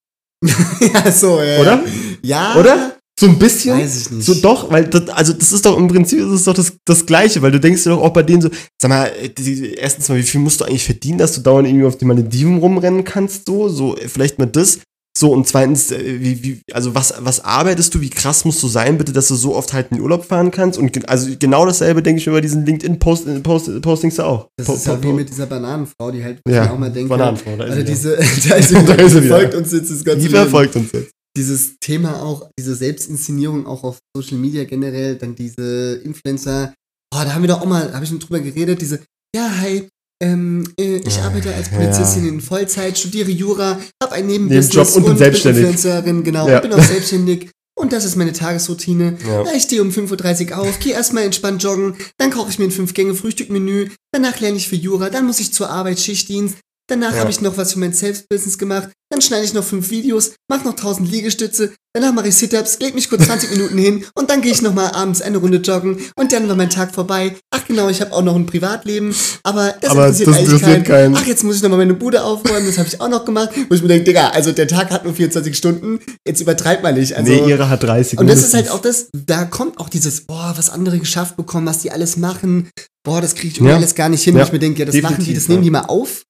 ja, so, ja. Oder? Ja. Oder? So ein bisschen? Weiß ich nicht. So doch, weil das, also das ist doch im Prinzip ist es doch das, das Gleiche, weil du denkst dir doch auch bei denen so, sag mal, äh, die, erstens mal, wie viel musst du eigentlich verdienen, dass du dauernd irgendwie auf die Malediven rumrennen kannst, so, so, äh, vielleicht mal das. So, und zweitens, äh, wie, wie, also was, was arbeitest du, wie krass musst du sein, bitte, dass du so oft halt in den Urlaub fahren kannst? Und ge- also genau dasselbe denke ich über diesen LinkedIn-Post, Post, Postings auch. Das Po- ist ja wie mit dieser Bananenfrau, die halt, Ja, auch mal denke, Bananenfrau, da ist also diese, da ist sie, ist die wieder. folgt uns jetzt das ganze Die Leben. verfolgt uns jetzt. Dieses Thema auch, diese Selbstinszenierung auch auf Social Media generell, dann diese Influencer, oh, da haben wir doch auch mal, habe ich schon drüber geredet, diese, ja, hi, ähm, äh, ich Ja, arbeite als Polizistin ja. in Vollzeit, studiere Jura, habe ein Nebenbusiness Nebenjob und bin selbstständig. bin Influencerin, genau, Ja. und bin auch selbstständig. Und das ist meine Tagesroutine. Ja. Ja, ich stehe um 5.30 Uhr auf, gehe erstmal entspannt joggen, dann koche ich mir ein Fünf-Gänge-Frühstückmenü, danach lerne ich für Jura, dann muss ich zur Arbeit Schichtdienst, danach Ja. habe ich noch was für mein Self-Business gemacht, dann schneide ich noch fünf Videos, mache noch 1000 Liegestütze, danach mache ich Sit-Ups, leg mich kurz 20 Minuten hin und dann gehe ich nochmal abends eine Runde joggen und dann war mein Tag vorbei. Ach genau, ich habe auch noch ein Privatleben, aber das Aber interessiert das eigentlich interessiert keinen. keinen. Ach, jetzt muss ich nochmal meine Bude aufräumen, das habe ich auch noch gemacht, wo ich mir denke, Digga, also der Tag hat nur 24 Stunden, jetzt übertreibt mal nicht. Also, nee, ihre hat 30 und das ist halt mindestens. auch das, da kommt auch dieses, boah, was andere geschafft bekommen, was die alles machen, boah, das kriege ich Ja. alles gar nicht hin. Ja. Und ich mir denke, ja, das machen die, Definitiv, das nehmen ja. die mal auf.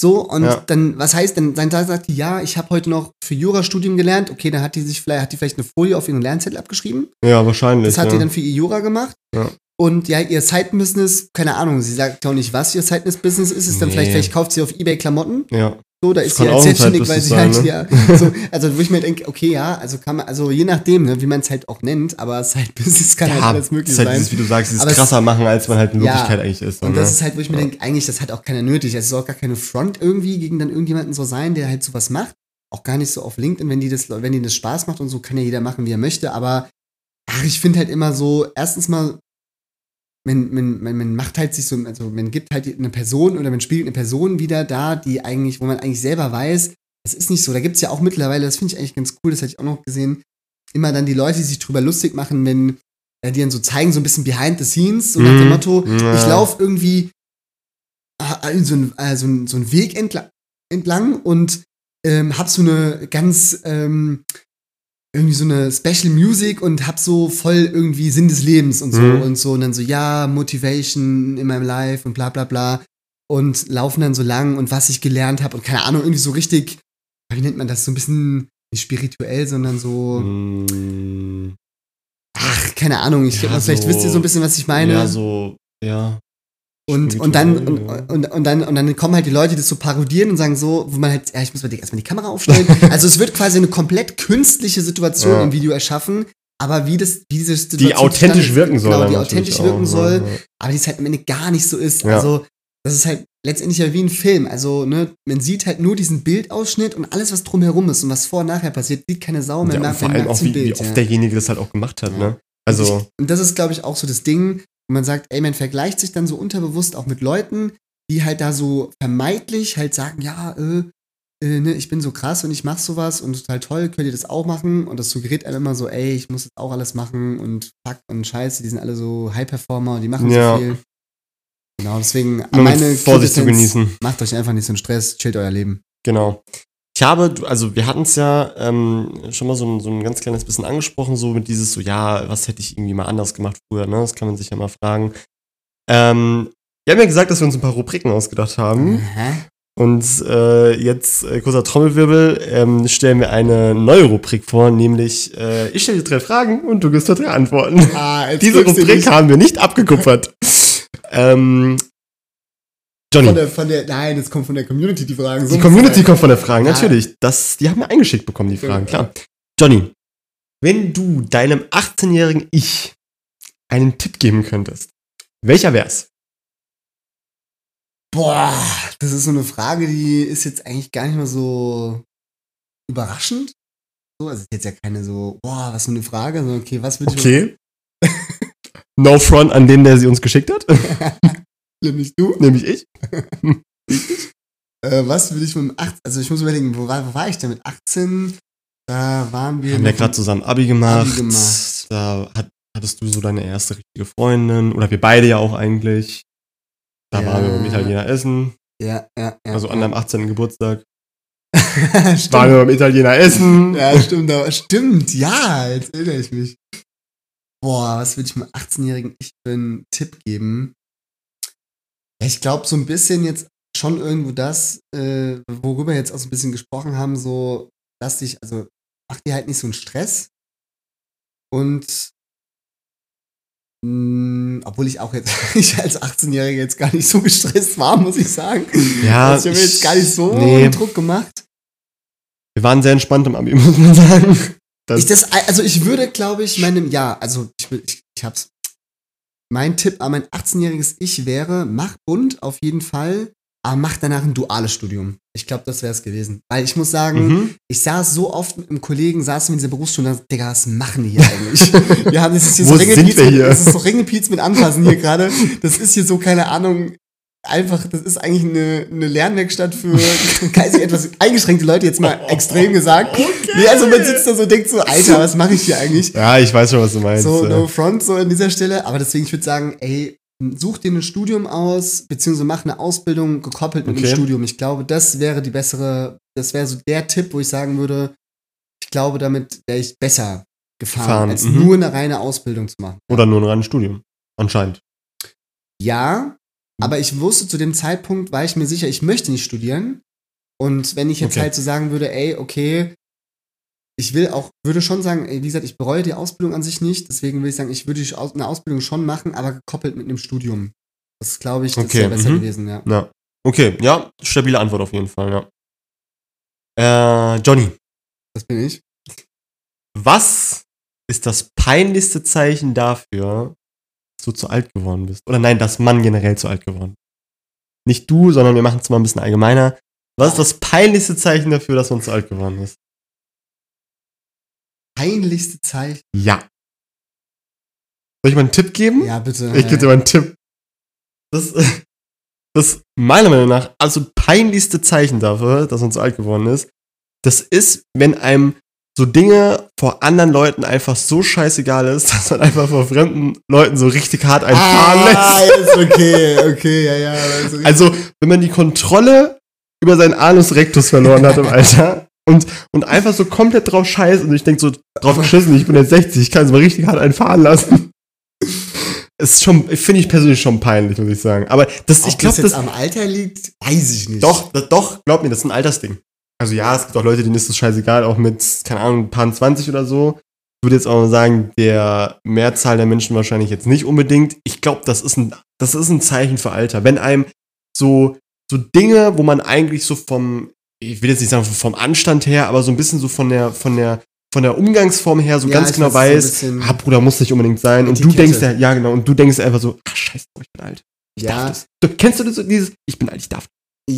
So, und Ja. dann, was heißt denn, dann da sagt die, ja, ich habe heute noch für Jurastudium gelernt, okay, dann hat die sich vielleicht, hat die vielleicht eine Folie auf ihren Lernzettel abgeschrieben. Ja, wahrscheinlich. Das hat ja. die dann für ihr Jura gemacht. Ja. Und ja, ihr Side-Business, keine Ahnung, sie sagt auch nicht, was ihr Side-Business ist, ist dann Nee. vielleicht, vielleicht kauft sie auf Ebay Klamotten. ja. So, da Das ist sie halt selbstständig, weil sie halt, sein, ja, so, also wo ich mir denke, okay, ja, also kann man, also je nachdem, ne, wie man es halt auch nennt, aber Side-Business kann halt alles möglich ist halt sein. dieses, wie du sagst, dieses Aber es- krasser machen, als man halt in Ja. Wirklichkeit eigentlich ist. Und ne? das ist halt, wo ich mir denke, eigentlich, das hat auch keiner nötig. Es soll auch gar keine Front irgendwie gegen dann irgendjemanden so sein, der halt sowas macht. Auch gar nicht so auf LinkedIn, wenn die das, wenn die das Spaß macht und so, kann ja jeder machen, wie er möchte. Aber ach, ich finde halt immer so, erstens mal, man, man, man, man macht halt sich so, also man gibt halt eine Person oder man spielt eine Person wieder da, die eigentlich, wo man eigentlich selber weiß, das ist nicht so. Da gibt es ja auch mittlerweile, das finde ich eigentlich ganz cool, das hatte ich auch noch gesehen, immer dann die Leute, die sich drüber lustig machen, wenn äh, die dann so zeigen, so ein bisschen behind the scenes, so nach dem Mhm. Motto, Ja. ich laufe irgendwie äh, so, ein, äh, so, ein, so einen Weg entlang, entlang und ähm, hab so eine ganz, ähm, irgendwie so eine Special Music und hab so voll irgendwie Sinn des Lebens und so Mhm. und so und dann so, ja, Motivation in meinem Life und bla bla bla und laufen dann so lang und was ich gelernt habe und keine Ahnung, irgendwie so richtig, wie nennt man das, so ein bisschen nicht spirituell, sondern so, Mm, ach, keine Ahnung, ich Ja, vielleicht so- wisst ihr so ein bisschen, was ich meine. Ja, so, ja. Und, und, dann, und, ja. und, und, dann, und dann kommen halt die Leute, die das so parodieren und sagen so, wo man halt, ja, ich muss mal die- erstmal die Kamera aufstellen. also es wird quasi eine komplett künstliche Situation Ja. im Video erschaffen, aber wie das, wie diese Situation Die authentisch zustande- wirken soll. Genau, die authentisch auch, wirken ne? soll, Ja. aber die es halt am Ende gar nicht so ist. Ja. Also das ist halt letztendlich ja wie ein Film. Also, ne, man sieht halt nur diesen Bildausschnitt und alles, was drumherum ist und was vor und nachher passiert, sieht keine Sau mehr Ja, nach. und vor allem auch, wie, wie Bild, oft ja. derjenige das halt auch gemacht hat, Ja. ne? Also, Und das ist, glaube ich, auch so das Ding, wo man sagt, ey, man vergleicht sich dann so unterbewusst auch mit Leuten, die halt da so vermeintlich halt sagen, ja, äh, äh, ne, ich bin so krass und ich mach sowas und total toll, könnt ihr das auch machen? Und das suggeriert einem immer so, ey, ich muss das auch alles machen und fuck und scheiße, die sind alle so High-Performer und die machen Ja. so viel. Genau, deswegen nur mit Vorsicht zu genießen. Macht euch einfach nicht so einen Stress, chillt euer Leben. Genau. Ich habe, also wir hatten es ja ähm, schon mal so ein, so ein ganz kleines bisschen angesprochen, so mit dieses so, ja, was hätte ich irgendwie mal anders gemacht früher, ne? Das kann man sich ja mal fragen. Ähm, wir haben ja gesagt, dass wir uns ein paar Rubriken ausgedacht haben. Aha. Und äh, jetzt, äh, kurzer Trommelwirbel, ähm, stellen wir eine neue Rubrik vor, nämlich äh, ich stelle dir drei Fragen und du gibst mir drei Antworten. Ah, Diese Rubrik haben wir nicht abgekupfert. ähm, Johnny, von der, von der, nein, jetzt kommt von der Community die Fragen. So die Community kommt von der Frage, Ja. natürlich. Das, die haben wir eingeschickt bekommen, die Fragen, klar. Johnny, wenn du deinem 18-jährigen Ich einen Tipp geben könntest, welcher wär's? Boah, das ist so eine Frage, die ist jetzt eigentlich gar nicht mal so überraschend. So, also ist jetzt ja keine so, boah, was für eine Frage, sondern okay, was würde Okay. no front an den, der sie uns geschickt hat, ich, nämlich du, nämlich ich. äh, was würde ich mit dem 18, also ich muss überlegen, wo war, wo war ich denn mit 18? Da waren wir. Wir haben ja noch- gerade zusammen Abi gemacht. Abi gemacht. Da hat, hattest du so deine erste richtige Freundin. Oder wir beide ja auch eigentlich. Da Ja. waren wir beim Italiener essen. Ja, ja, ja. Also an deinem 18. Geburtstag. Waren wir beim Italiener essen. Ja, stimmt, aber stimmt, ja, jetzt erinnere ich mich. Boah, was würde ich meinem 18-jährigen Ich für einen Tipp geben? Ich glaube, so ein bisschen jetzt schon irgendwo das, äh, worüber wir jetzt auch so ein bisschen gesprochen haben, so, lass dich, also mach dir halt nicht so einen Stress. Und mh, obwohl ich auch jetzt, ich als 18-Jähriger jetzt gar nicht so gestresst war, muss ich sagen. Ja, Also ich habe jetzt gar nicht so nee. Druck gemacht. Wir waren sehr entspannt im Abi, muss man sagen. Das, Ich das, also ich würde, glaube ich, meinem, ja, also ich, ich, ich hab's. Mein Tipp an mein 18-jähriges Ich wäre, mach bunt auf jeden Fall, aber mach danach ein duales Studium. Ich glaube, das wäre es gewesen. Weil ich muss sagen, mhm. ich saß so oft mit einem Kollegen, saßen wir in dieser Berufsschule und dachte, Digga, was machen die hier eigentlich? wir haben, das ist hier Wo so Ringelpiez mit, hier? das ist so Ringelpiez mit Anfassen hier gerade. Das ist hier so, keine Ahnung, einfach, das ist eigentlich eine, eine Lernwerkstatt für geistig etwas eingeschränkte Leute, jetzt mal extrem gesagt. Nee, also man sitzt da so und denkt so, Alter, was mache ich hier eigentlich? Ja, ich weiß schon, was du meinst. So, no front, so an dieser Stelle. Aber deswegen, ich würde sagen, ey, such dir ein Studium aus, beziehungsweise mach eine Ausbildung gekoppelt mit Okay. einem Studium. Ich glaube, das wäre die bessere, das wäre so der Tipp, wo ich sagen würde, ich glaube, damit wäre ich besser gefahren, Gefahren, als mhm. nur eine reine Ausbildung zu machen. Oder nur ein reines Studium. Anscheinend. Ja, aber ich wusste zu dem Zeitpunkt, war ich mir sicher, ich möchte nicht studieren. Und wenn ich jetzt Okay. halt so sagen würde, ey, okay, ich will auch, würde schon sagen, ey, wie gesagt, ich bereue die Ausbildung an sich nicht. Deswegen will ich sagen, ich würde eine Ausbildung schon machen, aber gekoppelt mit einem Studium. Das glaube ich, das Okay, wäre besser mhm. gewesen, ja. Ja. Okay, ja, stabile Antwort auf jeden Fall, ja. Äh, Johnny, Das bin ich. was ist das peinlichste Zeichen dafür, du zu alt geworden bist? Oder nein, dass man generell zu alt geworden ist? Nicht du, sondern wir machen es mal ein bisschen allgemeiner. Was ist das peinlichste Zeichen dafür, dass man zu alt geworden ist? Peinlichste Zeichen. Ja. Soll ich mal einen Tipp geben? Ja, bitte. Ich gebe dir mal einen Tipp. Das, das meiner Meinung nach also peinlichste Zeichen dafür, dass man zu alt geworden ist, das ist, wenn einem so Dinge vor anderen Leuten einfach so scheißegal ist, dass man einfach vor fremden Leuten so richtig hart einfahren ah, lässt. ist okay, okay, ja, ja. Also, Also, wenn man die Kontrolle über seinen Anus Rectus verloren hat im Alter. Und, und einfach so komplett drauf scheißt und ich denke so, drauf geschissen, ich bin jetzt 60, ich kann es mal richtig hart einfahren lassen. ist schon, finde ich persönlich schon peinlich, muss ich sagen. Aber das, Ob ich glaube, das das, am Alter liegt, weiß ich nicht. doch, das, doch, glaub mir, das ist ein Altersding. Also ja, es gibt auch Leute, denen ist das scheißegal, auch mit, keine Ahnung, ein paar 20 oder so. Ich würde jetzt auch mal sagen, der Mehrzahl der Menschen wahrscheinlich jetzt nicht unbedingt. Ich glaube, das ist ein, das ist ein Zeichen für Alter. Wenn einem so, so Dinge, wo man eigentlich so vom, ich will jetzt nicht sagen vom Anstand her, aber so ein bisschen so von der, von der, von der Umgangsform her so Ja, ganz genau weiß, so ah, Bruder, muss nicht unbedingt sein. Und du denkst ja, ja genau, und du denkst einfach so, ach scheiße, ich bin alt. Ich Ja. darf das. Du, kennst du das, dieses, ich bin alt, ich darf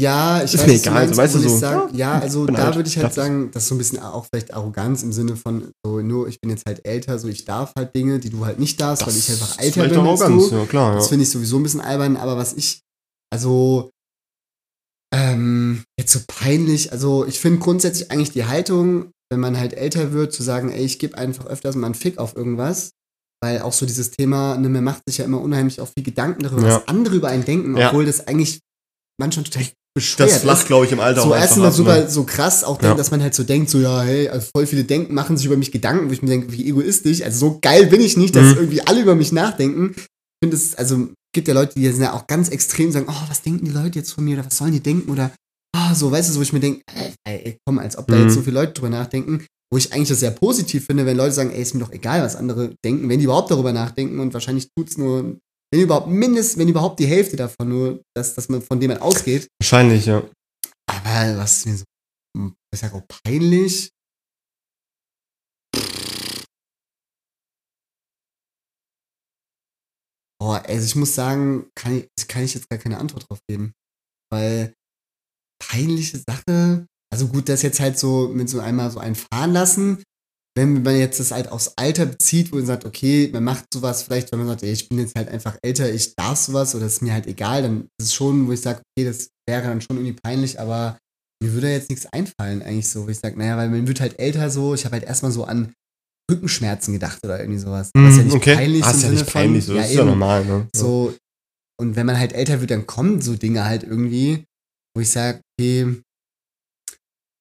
Ja, ich Ist weiß, mir egal, meinst, so, weißt du, so, Sag, ja, ja, also da alt, würde ich halt sagen, das ist so ein bisschen auch vielleicht Arroganz im Sinne von, so nur ich bin jetzt halt älter, so ich darf halt Dinge, die du halt nicht darfst, weil ich einfach älter bin als Arroganz, du. Ja, klar, Das ja. finde ich sowieso ein bisschen albern, aber was ich, also, ähm, jetzt so peinlich, also ich finde grundsätzlich eigentlich die Haltung, wenn man halt älter wird, zu sagen, ey, ich gebe einfach öfters mal einen Fick auf irgendwas, weil auch so dieses Thema, ne, man macht sich ja immer unheimlich auch viel Gedanken darüber, Ja. was andere über einen denken, obwohl das eigentlich manchmal total bescheuert Das ist flacht, glaube ich, im Alter so auch erst einfach mal super ne? so krass auch Ja. denkt, dass man halt so denkt, so ja, hey, also voll viele denken, machen sich über mich Gedanken, wo ich mir denke, wie egoistisch, also so geil bin ich nicht, dass Mhm. irgendwie alle über mich nachdenken. Ich finde es, also gibt ja Leute, die sind ja auch ganz extrem sagen, oh, was denken die Leute jetzt von mir oder was sollen die denken oder ah, so, weißt du, wo ich mir denke, ey, ey, komm, als ob da Mhm. jetzt so viele Leute drüber nachdenken, wo ich eigentlich das sehr positiv finde, wenn Leute sagen, ey, ist mir doch egal, was andere denken, wenn die überhaupt darüber nachdenken und wahrscheinlich tut's nur, wenn überhaupt mindestens, wenn überhaupt die Hälfte davon nur, dass, dass man von dem man ausgeht, Wahrscheinlich, ja. aber was ist mir so, hm, ich sag auch peinlich. Boah, also ich muss sagen, kann ich, kann ich jetzt gar keine Antwort drauf geben. Weil peinliche Sache, also gut, das jetzt halt so mit so einmal so einen fahren lassen. Wenn man jetzt das halt aufs Alter bezieht, wo man sagt, okay, man macht sowas vielleicht, wenn man sagt, ey, ich bin jetzt halt einfach älter, ich darf sowas oder ist mir halt egal, dann ist es schon, wo ich sage, okay, das wäre dann schon irgendwie peinlich, aber mir würde jetzt nichts einfallen, eigentlich so, wo ich sage, naja, weil man wird halt älter so, ich habe halt erstmal so an Rückenschmerzen gedacht oder irgendwie sowas. Was ja nicht peinlich Ah, im ist ja Sinne nicht peinlich, so. von, das ist ja normal, ne? So, und wenn man halt älter wird, dann kommen so Dinge halt irgendwie, wo ich sage, okay,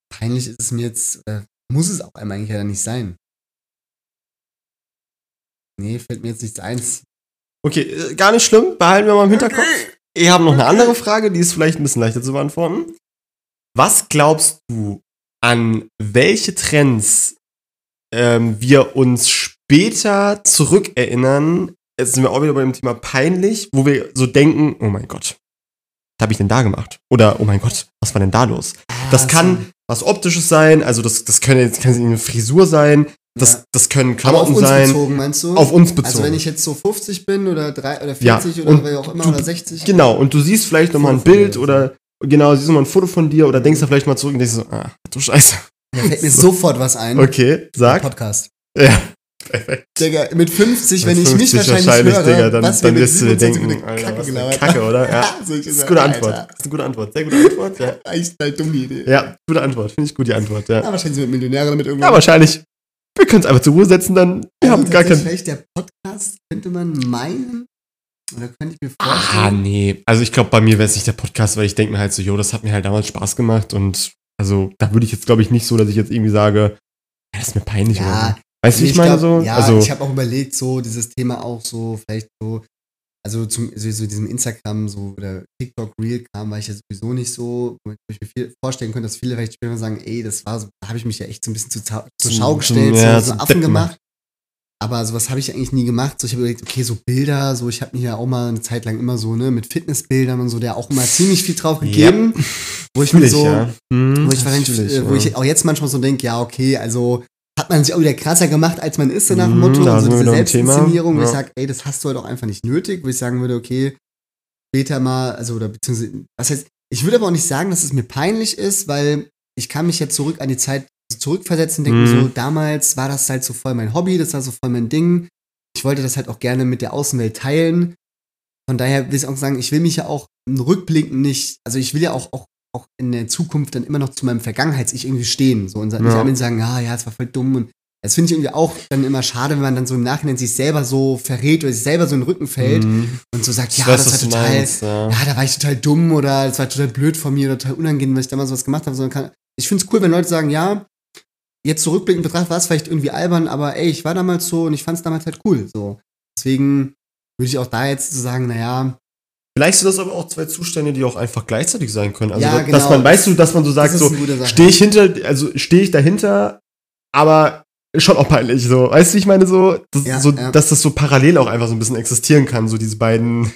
peinlich ist es mir jetzt, oder muss es auch einmal eigentlich ja nicht sein. Nee, fällt mir jetzt nichts ein. Okay, äh, gar nicht schlimm, behalten wir mal im Hinterkopf. Ich habe noch eine andere Frage, die ist vielleicht ein bisschen leichter zu beantworten. Was glaubst du, an welche Trends ähm, wir uns später zurückerinnern? Jetzt sind wir auch wieder bei dem Thema peinlich, wo wir so denken, oh mein Gott, was habe ich denn da gemacht? Oder, oh mein Gott, was war denn da los? Das Ah, kann was Optisches sein, also das, das können jetzt kann eine Frisur sein, das, Ja. das können Aber auf Klamotten uns sein. bezogen, meinst du? Auf uns bezogen. Also wenn ich jetzt so 50 bin oder, drei, oder Ja, 40 und oder wer auch immer du- oder 60. Genau, und du siehst vielleicht nochmal ein Bild oder genau, siehst nochmal ein Foto von dir oder denkst da vielleicht mal zurück und denkst so, ah, du Scheiße. Da fällt mir sofort was ein. Okay, sag. Podcast. Ja, perfekt. Digga, mit 50, wenn Mit ich mich 50 wahrscheinlich, höre, Digga, dann, was dann mit wirst du dir 27 denken, eine Alter, Kacke was gelabert Kacke, oder? Ja, So, das ist eine gute. Antwort. Das ist eine gute Antwort. Sehr gute Antwort, ja. Eigentlich eine dumme Idee. Ja, gute Antwort. Finde ich gut, die Antwort, ja. Ja, wahrscheinlich sind wir Millionäre damit irgendwann. Ja, wahrscheinlich. Wir können es einfach zur Ruhe setzen, dann. Wir also haben gar keinen. Vielleicht der Podcast, könnte man meinen. Oder könnte ich mir Ah, vorstellen. nee. Also ich glaube, bei mir wäre es nicht der Podcast, weil ich denke mir halt so, jo, das hat mir halt damals Spaß gemacht und also da würde ich jetzt, glaube ich, nicht so, dass ich jetzt irgendwie sage, ja, das ist mir peinlich oder Ja. Weißt du, wie ich meine glaub, so? Ja, also, ich habe auch überlegt, so dieses Thema auch so, vielleicht so, also zum, so, so diesem Instagram so oder TikTok Reel kam, war ich ja sowieso nicht so, wo ich mir viel vorstellen könnte, dass viele vielleicht später sagen, ey, das war so, da habe ich mich ja echt so ein bisschen zu, zur Schau gestellt, ja, so, so Affen Depp gemacht. Aber sowas habe ich eigentlich nie gemacht. So, ich habe überlegt, okay, so Bilder, so ich habe mir ja auch mal eine Zeit lang immer so, ne, mit Fitnessbildern und so, der auch immer ziemlich viel drauf gegeben. Wo ich mir so, ja. Hm, wo ich wahrscheinlich, äh, wo ja. ich auch jetzt manchmal so denke, ja, okay, also hat man sich auch wieder krasser gemacht, als man ist, so nach dem Mhm, Motto. da Also sind wir diese. Selbstinszenierung, wo ich Ja. sage, ey, das hast du halt auch einfach nicht nötig, wo ich sagen würde, okay, später mal, also oder beziehungsweise, was heißt, ich würde aber auch nicht sagen, dass es mir peinlich ist, weil ich kann mich jetzt zurück an die Zeit zurückversetzen, denken Mhm. so, damals war das halt so voll mein Hobby, das war so voll mein Ding. Ich wollte das halt auch gerne mit der Außenwelt teilen. Von daher will ich auch sagen, ich will mich ja auch im Rückblicken nicht, also ich will ja auch, auch, auch in der Zukunft dann immer noch zu meinem Vergangenheits-Ich irgendwie stehen. So und nicht Ja. am Ende sagen, ah ja, es war voll dumm und Das finde ich irgendwie auch dann immer schade, wenn man dann so im Nachhinein sich selber so verrät oder sich selber so in den Rücken fällt Mhm. und so sagt, Ich ja, weiß, das war total, meinst, ja. ja, da war ich total dumm oder das war total blöd von mir oder total unangenehm, dass ich damals was gemacht habe. Sondern kann, ich finde es cool, wenn Leute sagen, ja, jetzt zurückblickend betrachtet war es vielleicht irgendwie albern, aber ey, ich war damals so und ich fand es damals halt cool. So. Deswegen würde ich auch da jetzt so sagen, naja, Vielleicht sind das aber auch zwei Zustände, die auch einfach gleichzeitig sein können. Also, Ja, dass genau. man, weißt du, dass man so sagt, so, stehe ich hinter, also stehe ich dahinter, aber schon auch peinlich, so. Weißt du, ich meine, so, das, Ja, so ja. dass das so parallel auch einfach so ein bisschen existieren kann, so diese beiden.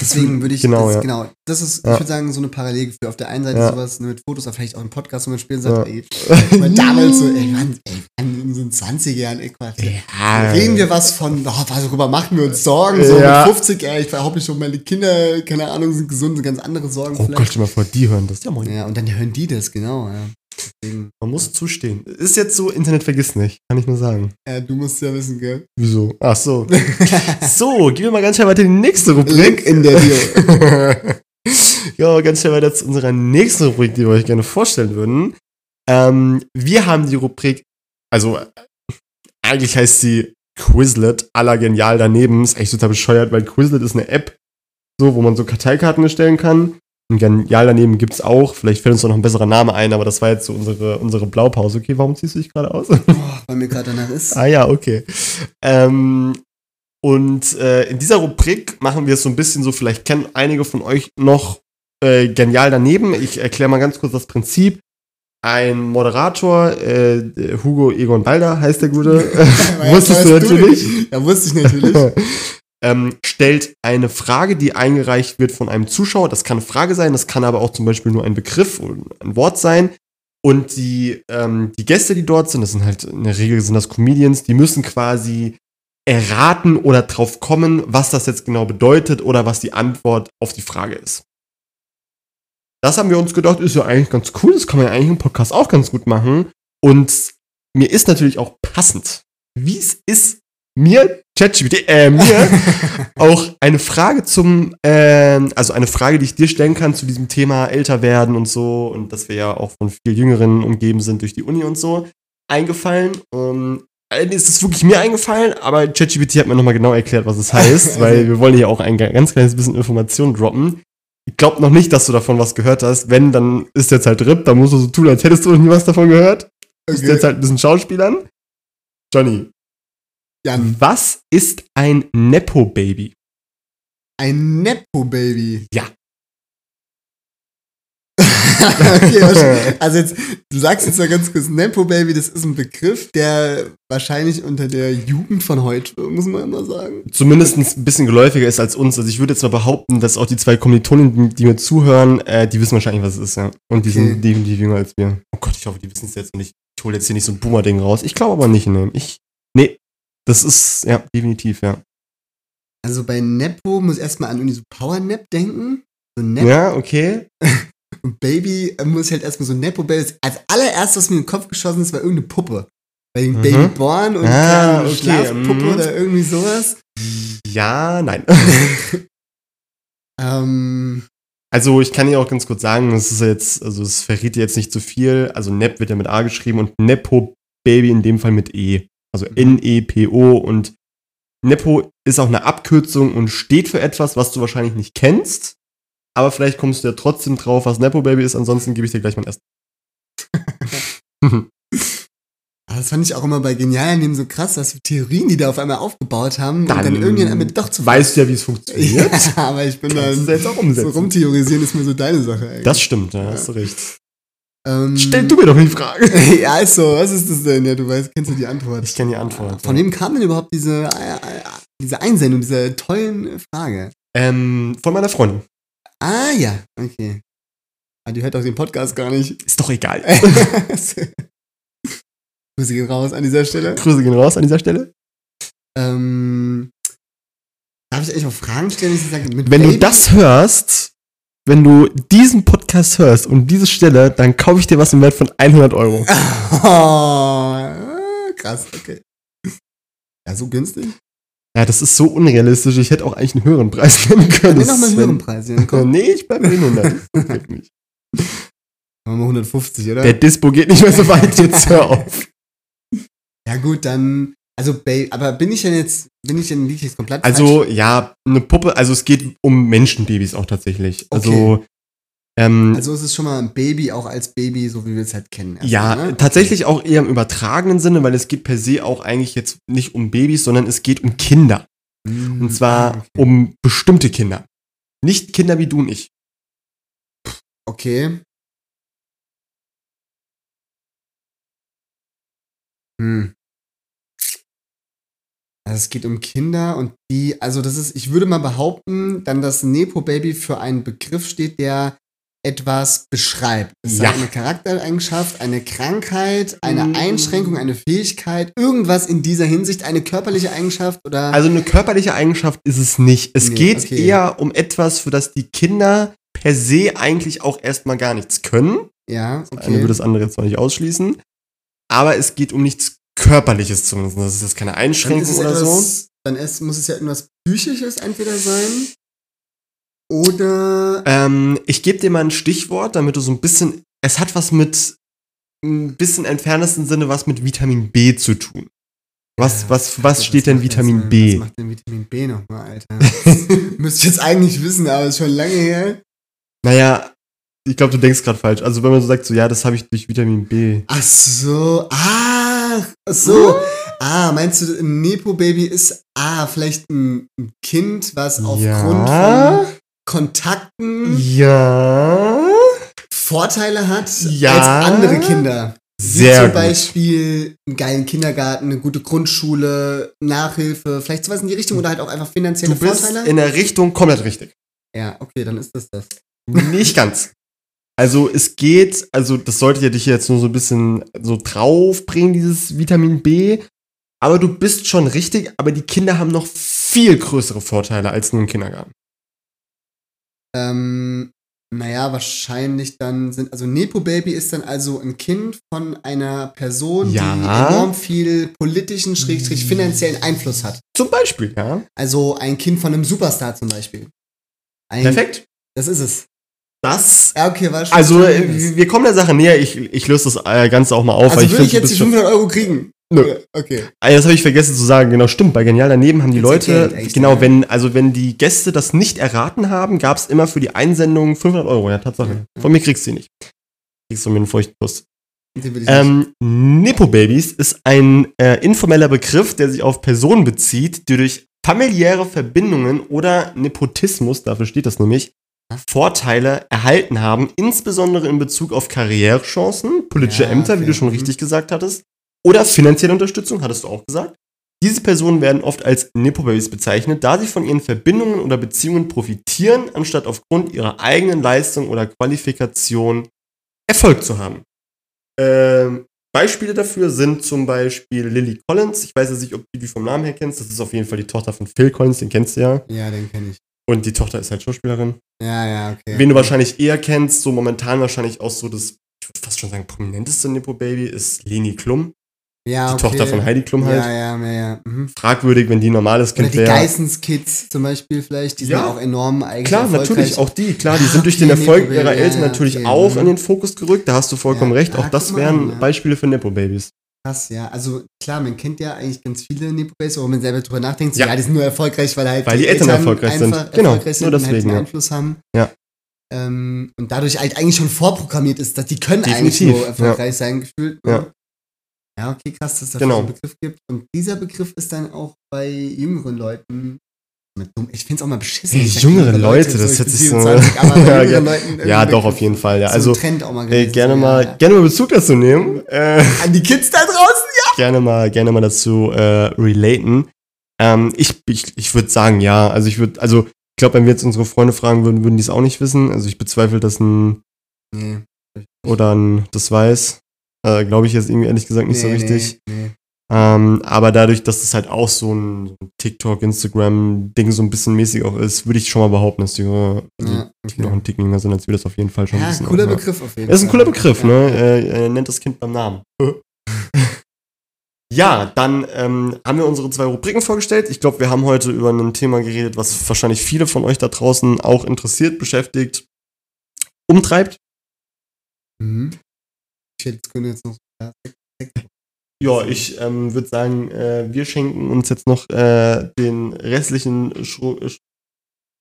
Deswegen würde ich, Genau, das, ja. genau, das ist, Ja. ich würde sagen, so eine Parallelgefühl. Auf der einen Seite Ja. sowas mit Fotos, aber vielleicht auch im Podcast, wo man spielen sagt, ey, damals so, ey, Mann, ey, Mann, in so den 20er Jahren, ey, Quatsch. Ja. Reden wir was von, oh, worüber machen wir uns Sorgen? So mit 50, ey, ich hoffe schon, meine Kinder, keine Ahnung, sind gesund, sind ganz andere Sorgen Oh vielleicht. Gott, stell mal vor, die hören das. Ja, moin. Ja, und dann hören die das, genau, ja. Deswegen, Man muss zustehen. Ist jetzt so, Internet vergiss nicht, kann ich nur sagen. ja, du musst ja wissen, gell? Wieso? Ach so. so, gehen wir mal ganz schnell weiter in die nächste Rubrik. Link in der Bio. ja, ganz schnell weiter zu unserer nächsten Rubrik, die wir euch gerne vorstellen würden. Ähm, wir haben die Rubrik, also eigentlich heißt sie Quizlet aller genial daneben. Ist echt total bescheuert, weil Quizlet ist eine App, so, wo man so Karteikarten erstellen kann. Und genial daneben gibt's auch. Vielleicht fällt uns noch ein besserer Name ein, aber das war jetzt so unsere, unsere Blaupause. Okay, warum ziehst du dich gerade aus? Oh, weil mir gerade danach ist. Ah ja, okay. Ähm, und äh, in dieser Rubrik machen wir es so ein bisschen so, vielleicht kennen einige von euch noch äh, genial daneben. Ich erkläre mal ganz kurz das Prinzip. Ein Moderator, äh, Hugo Egon Balder heißt der Gute, wusstest du natürlich, Ja, wusste ich natürlich. Ähm, stellt eine Frage, die eingereicht wird von einem Zuschauer. Das kann eine Frage sein, das kann aber auch zum Beispiel nur ein Begriff oder ein Wort sein. Und die, ähm, die Gäste, die dort sind, das sind halt in der Regel sind das Comedians, die müssen quasi erraten oder drauf kommen, was das jetzt genau bedeutet oder was die Antwort auf die Frage ist. Das haben wir uns gedacht, ist ja eigentlich ganz cool, das kann man ja eigentlich im Podcast auch ganz gut machen. Und mir ist natürlich auch passend, wie es ist, mir, ChatGPT, äh, mir auch eine Frage zum, ähm, also eine Frage, die ich dir stellen kann zu diesem Thema älter werden und so und dass wir ja auch von viel Jüngeren umgeben sind durch die Uni und so, eingefallen. Ähm, äh, ist es wirklich mir eingefallen, aber ChatGPT hat mir nochmal genau erklärt, was es heißt, weil wir wollen hier auch ein ganz kleines bisschen Information droppen. Ich glaube noch nicht, dass du davon was gehört hast. Wenn, dann ist jetzt halt RIP, dann musst du so tun, als hättest du noch nie was davon gehört. Okay. jetzt halt ein bisschen Schauspielern. Johnny, Jan, was ist ein Nepo-Baby? ein Nepo-Baby. Ja. okay, also jetzt, du sagst jetzt mal ganz kurz, Nepo-Baby, das ist ein Begriff, der wahrscheinlich unter der Jugend von heute, muss man immer sagen. Zumindest ein bisschen geläufiger ist als uns. Also ich würde jetzt mal behaupten, dass auch die zwei Kommilitonen, die mir zuhören, äh, die wissen wahrscheinlich, was es ist, ja. Und die Okay. sind definitiv jünger als wir. Oh Gott, ich hoffe, die wissen es jetzt und ich, ich hole jetzt hier nicht so ein Boomer-Ding raus. Ich glaube aber nicht, ne. Ich, nee, das ist, ja, definitiv, ja. Also bei Nepo muss erstmal an irgendwie so Power-Nap denken. So Nap Ja, okay. und Baby muss halt erstmal so Nepo-Baby. Als allererstes, was mir in den Kopf geschossen ist, war irgendeine Puppe. Bei Mhm. Babyborn und Ah, okay, Schlafpuppe mhm. oder irgendwie sowas. Ja, nein. Ähm, Also ich kann dir auch ganz kurz sagen, das ist jetzt, also es verrät dir jetzt nicht zu viel. Also Nep wird ja mit A geschrieben und Nepo Baby in dem Fall mit E. Also N-E-P-O und Nepo ist auch eine Abkürzung und steht für etwas, was du wahrscheinlich nicht kennst. Aber vielleicht kommst du ja trotzdem drauf, was Nepo Baby ist. Ansonsten gebe ich dir gleich mein Essen. aber das fand ich auch immer bei Genial neben so krass, dass die Theorien, die da auf einmal aufgebaut haben Dann und dann irgendwann damit doch zu weißt du ja, wie es funktioniert. Ja, aber ich bin dann jetzt auch so umsetzen. rumtheorisieren ist mir so deine Sache eigentlich. Das stimmt, ja, hast du recht. Ähm, Stell du mir doch die Frage. ja, ist so, was ist das denn? Ja, du weißt, kennst du die Antwort. Ich kenne die Antwort. Von ja. wem kam denn überhaupt diese, äh, äh, diese Einsendung, diese tollen Frage? Ähm, von meiner Freundin. Ah ja, okay. Ah, die hört auch den Podcast gar nicht. Ist doch egal. Grüße gehen raus an dieser Stelle. Grüße gehen raus an dieser Stelle. Ähm, darf ich eigentlich auch Fragen stellen? Ich sage, mit Wenn du Baby? das hörst, wenn du diesen Podcast hörst und diese Stelle, dann kaufe ich dir was im Wert von 100 Euro. Oh, krass, okay. Ja, so günstig? Ja, das ist so unrealistisch. Ich hätte auch eigentlich einen höheren Preis nehmen können. Dann nochmal einen Das- höheren Preis. Komm, Nee, ich bleib bei den 100. Das nicht. machen wir 150, oder? Der Dispo geht nicht mehr so weit. Jetzt hör auf. Ja gut, dann, also, aber bin ich denn jetzt, bin ich denn liege ich jetzt komplett Also, ja, eine Puppe, also es geht um Menschenbabys auch tatsächlich. Also, Okay. ähm, Also es ist schon mal ein Baby auch als Baby, so wie wir es halt kennen. erstmal, ja, ne? tatsächlich auch eher im übertragenen Sinne, weil es geht per se auch eigentlich jetzt nicht um Babys, sondern es geht um Kinder. Mm, Und zwar ah, okay. um bestimmte Kinder. Nicht Kinder wie du und ich. Okay. Hm. Also es geht um Kinder und die, also das ist, ich würde mal behaupten, dann das Nepo-Baby für einen Begriff steht, der etwas beschreibt. Es Ja. sei eine Charaktereigenschaft, eine Krankheit, eine Mm. Einschränkung, eine Fähigkeit, irgendwas in dieser Hinsicht, eine körperliche Eigenschaft oder. Also eine körperliche Eigenschaft ist es nicht. Es Nee, geht okay. eher um etwas, für das die Kinder per se eigentlich auch erstmal gar nichts können. ja, Das okay. eine würde das andere jetzt noch nicht ausschließen. Aber es geht um nichts Körperliches zumindest. Das ist jetzt keine Einschränkung oder so. etwas, Dann ist, muss es ja irgendwas Psychisches entweder sein. Oder. Ähm, ich gebe dir mal ein Stichwort, damit du so ein bisschen. Es hat was mit ein bisschen entferntesten Sinne was mit Vitamin B zu tun. Was, Ja, was, was steht denn Vitamin das, B? Was macht denn Vitamin B nochmal, Alter? Müsste ich jetzt eigentlich wissen, aber ist schon lange her. Naja, ich glaube, du denkst gerade falsch. Also wenn man so sagt, so ja, das habe ich durch Vitamin B. Ach so. Ah, ach so. Ah, meinst du, ein Nepo-Baby ist ah, vielleicht ein Kind, was aufgrund Ja. von Kontakten Ja. Vorteile hat Ja. als andere Kinder. Wie Sehr zum gut. Beispiel einen geilen Kindergarten, eine gute Grundschule, Nachhilfe, vielleicht sowas in die Richtung oder halt auch einfach finanzielle Du bist Vorteile. in der Richtung komplett richtig. ja, okay, dann ist das das. Nicht ganz. Also es geht, also das sollte ja dich jetzt nur so ein bisschen so draufbringen, dieses Vitamin B. Aber du bist schon richtig, aber die Kinder haben noch viel größere Vorteile als nur im Kindergarten. Ähm, naja, wahrscheinlich dann sind, also Nepo-Baby ist dann also ein Kind von einer Person, Ja. die enorm viel politischen, schrägstrich finanziellen Einfluss hat. Zum Beispiel, ja. Also ein Kind von einem Superstar zum Beispiel. Ein, Perfekt. Das ist es. Das. Ja, okay, war schon. Also, äh, wir kommen der Sache näher. Ich, ich löse das äh, Ganze auch mal auf. also weil würde ich find, jetzt die bist schon- 500 Euro kriegen? Nö. Okay. Ah, das habe ich vergessen zu sagen. Genau, stimmt. Bei Genial daneben haben die ja Leute, Geld, genau, ja. wenn, also wenn die Gäste das nicht erraten haben, gab es immer für die Einsendung 500 Euro. Ja, Tatsache. Ja. Von mir kriegst du die nicht. Kriegst du mir einen feuchten Kuss. Ich. Ähm, Nepo-Babys ist ein äh, informeller Begriff, der sich auf Personen bezieht, die durch familiäre Verbindungen oder Nepotismus, dafür steht das nämlich, Vorteile erhalten haben, insbesondere in Bezug auf Karrierechancen, politische Ja, Ämter, wie okay. du schon Mhm. richtig gesagt hattest, oder finanzielle Unterstützung, hattest du auch gesagt. Diese Personen werden oft als Nepo-Babys bezeichnet, da sie von ihren Verbindungen oder Beziehungen profitieren, anstatt aufgrund ihrer eigenen Leistung oder Qualifikation Erfolg zu haben. Ähm, Beispiele dafür sind zum Beispiel Lily Collins. Ich weiß jetzt nicht, ob du die vom Namen her kennst. Das ist auf jeden Fall die Tochter von Phil Collins, den kennst du ja. ja, den kenne ich. Und die Tochter ist halt Schauspielerin. Ja, ja, okay. Wen du wahrscheinlich eher kennst, so momentan wahrscheinlich auch so das, ich würde fast schon sagen, prominenteste Nepo-Baby ist Leni Klum. ja, Die okay. Tochter von Heidi Klum halt. Ja, ja, ja, ja. Mhm. Fragwürdig, wenn die ein normales Kind die wäre. Geissens-Kids zum Beispiel vielleicht, die sind Ja. ja auch enorm eigentlich Klar, natürlich, auch die, klar, die sind durch okay, den Erfolg ihrer Eltern ja, natürlich okay, auch mhm. in den Fokus gerückt, da hast du vollkommen recht, auch das wären an. Beispiele für Nepo-Babys. Krass, ja. Also klar, man kennt ja eigentlich ganz viele Nepo-Babys, wo man selber drüber nachdenkt, so, Ja. ja. die sind nur erfolgreich, weil halt Weil die Eltern erfolgreich sind. Genau, erfolgreich sind nur und halt deswegen, einen ja. Einfluss haben. Ja. Ähm, und dadurch halt eigentlich schon vorprogrammiert ist, dass die können Definitiv, eigentlich nur erfolgreich sein, gefühlt. ne? Ja. Ja, okay, krass, dass es dafür Genau. einen Begriff gibt. Und dieser Begriff ist dann auch bei jüngeren Leuten. Ich finde es auch mal beschissen. Ich sag jüngere jüngere Leute, das ich hört bin sich so- 27, aber Ja, ja. Leuten Ja, doch, auf jeden Fall. Ja. So Also Trend auch mal äh, gewesen, gerne so, mal, ja. gerne mal Bezug dazu nehmen. Äh, An die Kids da draußen? gerne mal, gerne mal dazu äh, relaten. Ähm, ich ich, ich würde sagen, ja. Also ich würde, also ich glaube, wenn wir jetzt unsere Freunde fragen würden, würden die es auch nicht wissen. Also ich bezweifle, dass ein Nee. oder ein das weiß. Äh, glaube ich jetzt irgendwie ehrlich gesagt nicht so nee, richtig. Nee, nee. Ähm, aber dadurch, dass es halt auch so ein TikTok, Instagram-Ding so ein bisschen mäßig auch ist, würde ich schon mal behaupten, dass die, äh, Ja, die noch okay. ein Ticken jünger sind, als wir das auf jeden Fall schon ja wissen. cooler auch. Begriff auf jeden Das ist ein Fall. cooler Begriff, Ja. ne? Er, er nennt das Kind beim Namen. ja, dann ähm, haben wir unsere zwei Rubriken vorgestellt. Ich glaube, wir haben heute über ein Thema geredet, was wahrscheinlich viele von euch da draußen auch interessiert, beschäftigt, umtreibt. Mhm. Ich hätte jetzt noch. Ja, ich ähm, würde sagen, äh, wir schenken uns jetzt noch äh, den restlichen Schru Sch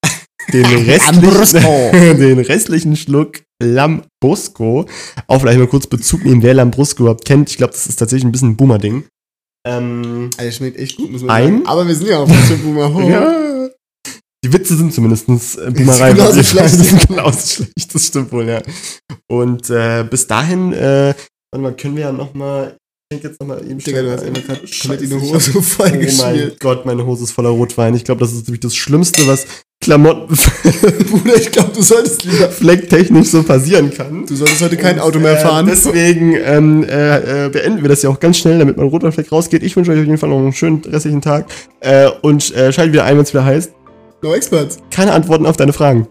den, restlichen, den restlichen Schluck Lambrusco. Auch vielleicht mal kurz Bezug nehmen, wer Lambrusco überhaupt kennt. Ich glaube, das ist tatsächlich ein bisschen ein Boomer-Ding. Ähm, also schmeckt echt gut, muss man ein, sagen. Aber wir sind ja auch schon Boomer. Oh. ja. Die Witze sind zumindest äh, Boomerei. Ist genauso Die schlecht. sind genauso schlecht, das stimmt wohl, ja. Und äh, bis dahin, äh, warte mal, können wir ja nochmal, ich denke jetzt nochmal eben Digga, du hast ein. einfach gerade Scheiße, komplett in die Hose voll Oh mein. Gott, meine Hose ist voller Rotwein. Ich glaube, das ist natürlich das Schlimmste, was Klamotten Bruder, ich glaube, du solltest lieber. flecktechnisch so passieren kann. Du solltest heute kein Und, Auto mehr äh, fahren. Deswegen ähm, äh, äh, beenden wir das ja auch ganz schnell, damit mein roter Fleck rausgeht. Ich wünsche euch auf jeden Fall noch einen schönen restlichen Tag äh, und äh, schaltet wieder ein, wenn es wieder heißt. No Experts. Keine Antworten auf deine Fragen.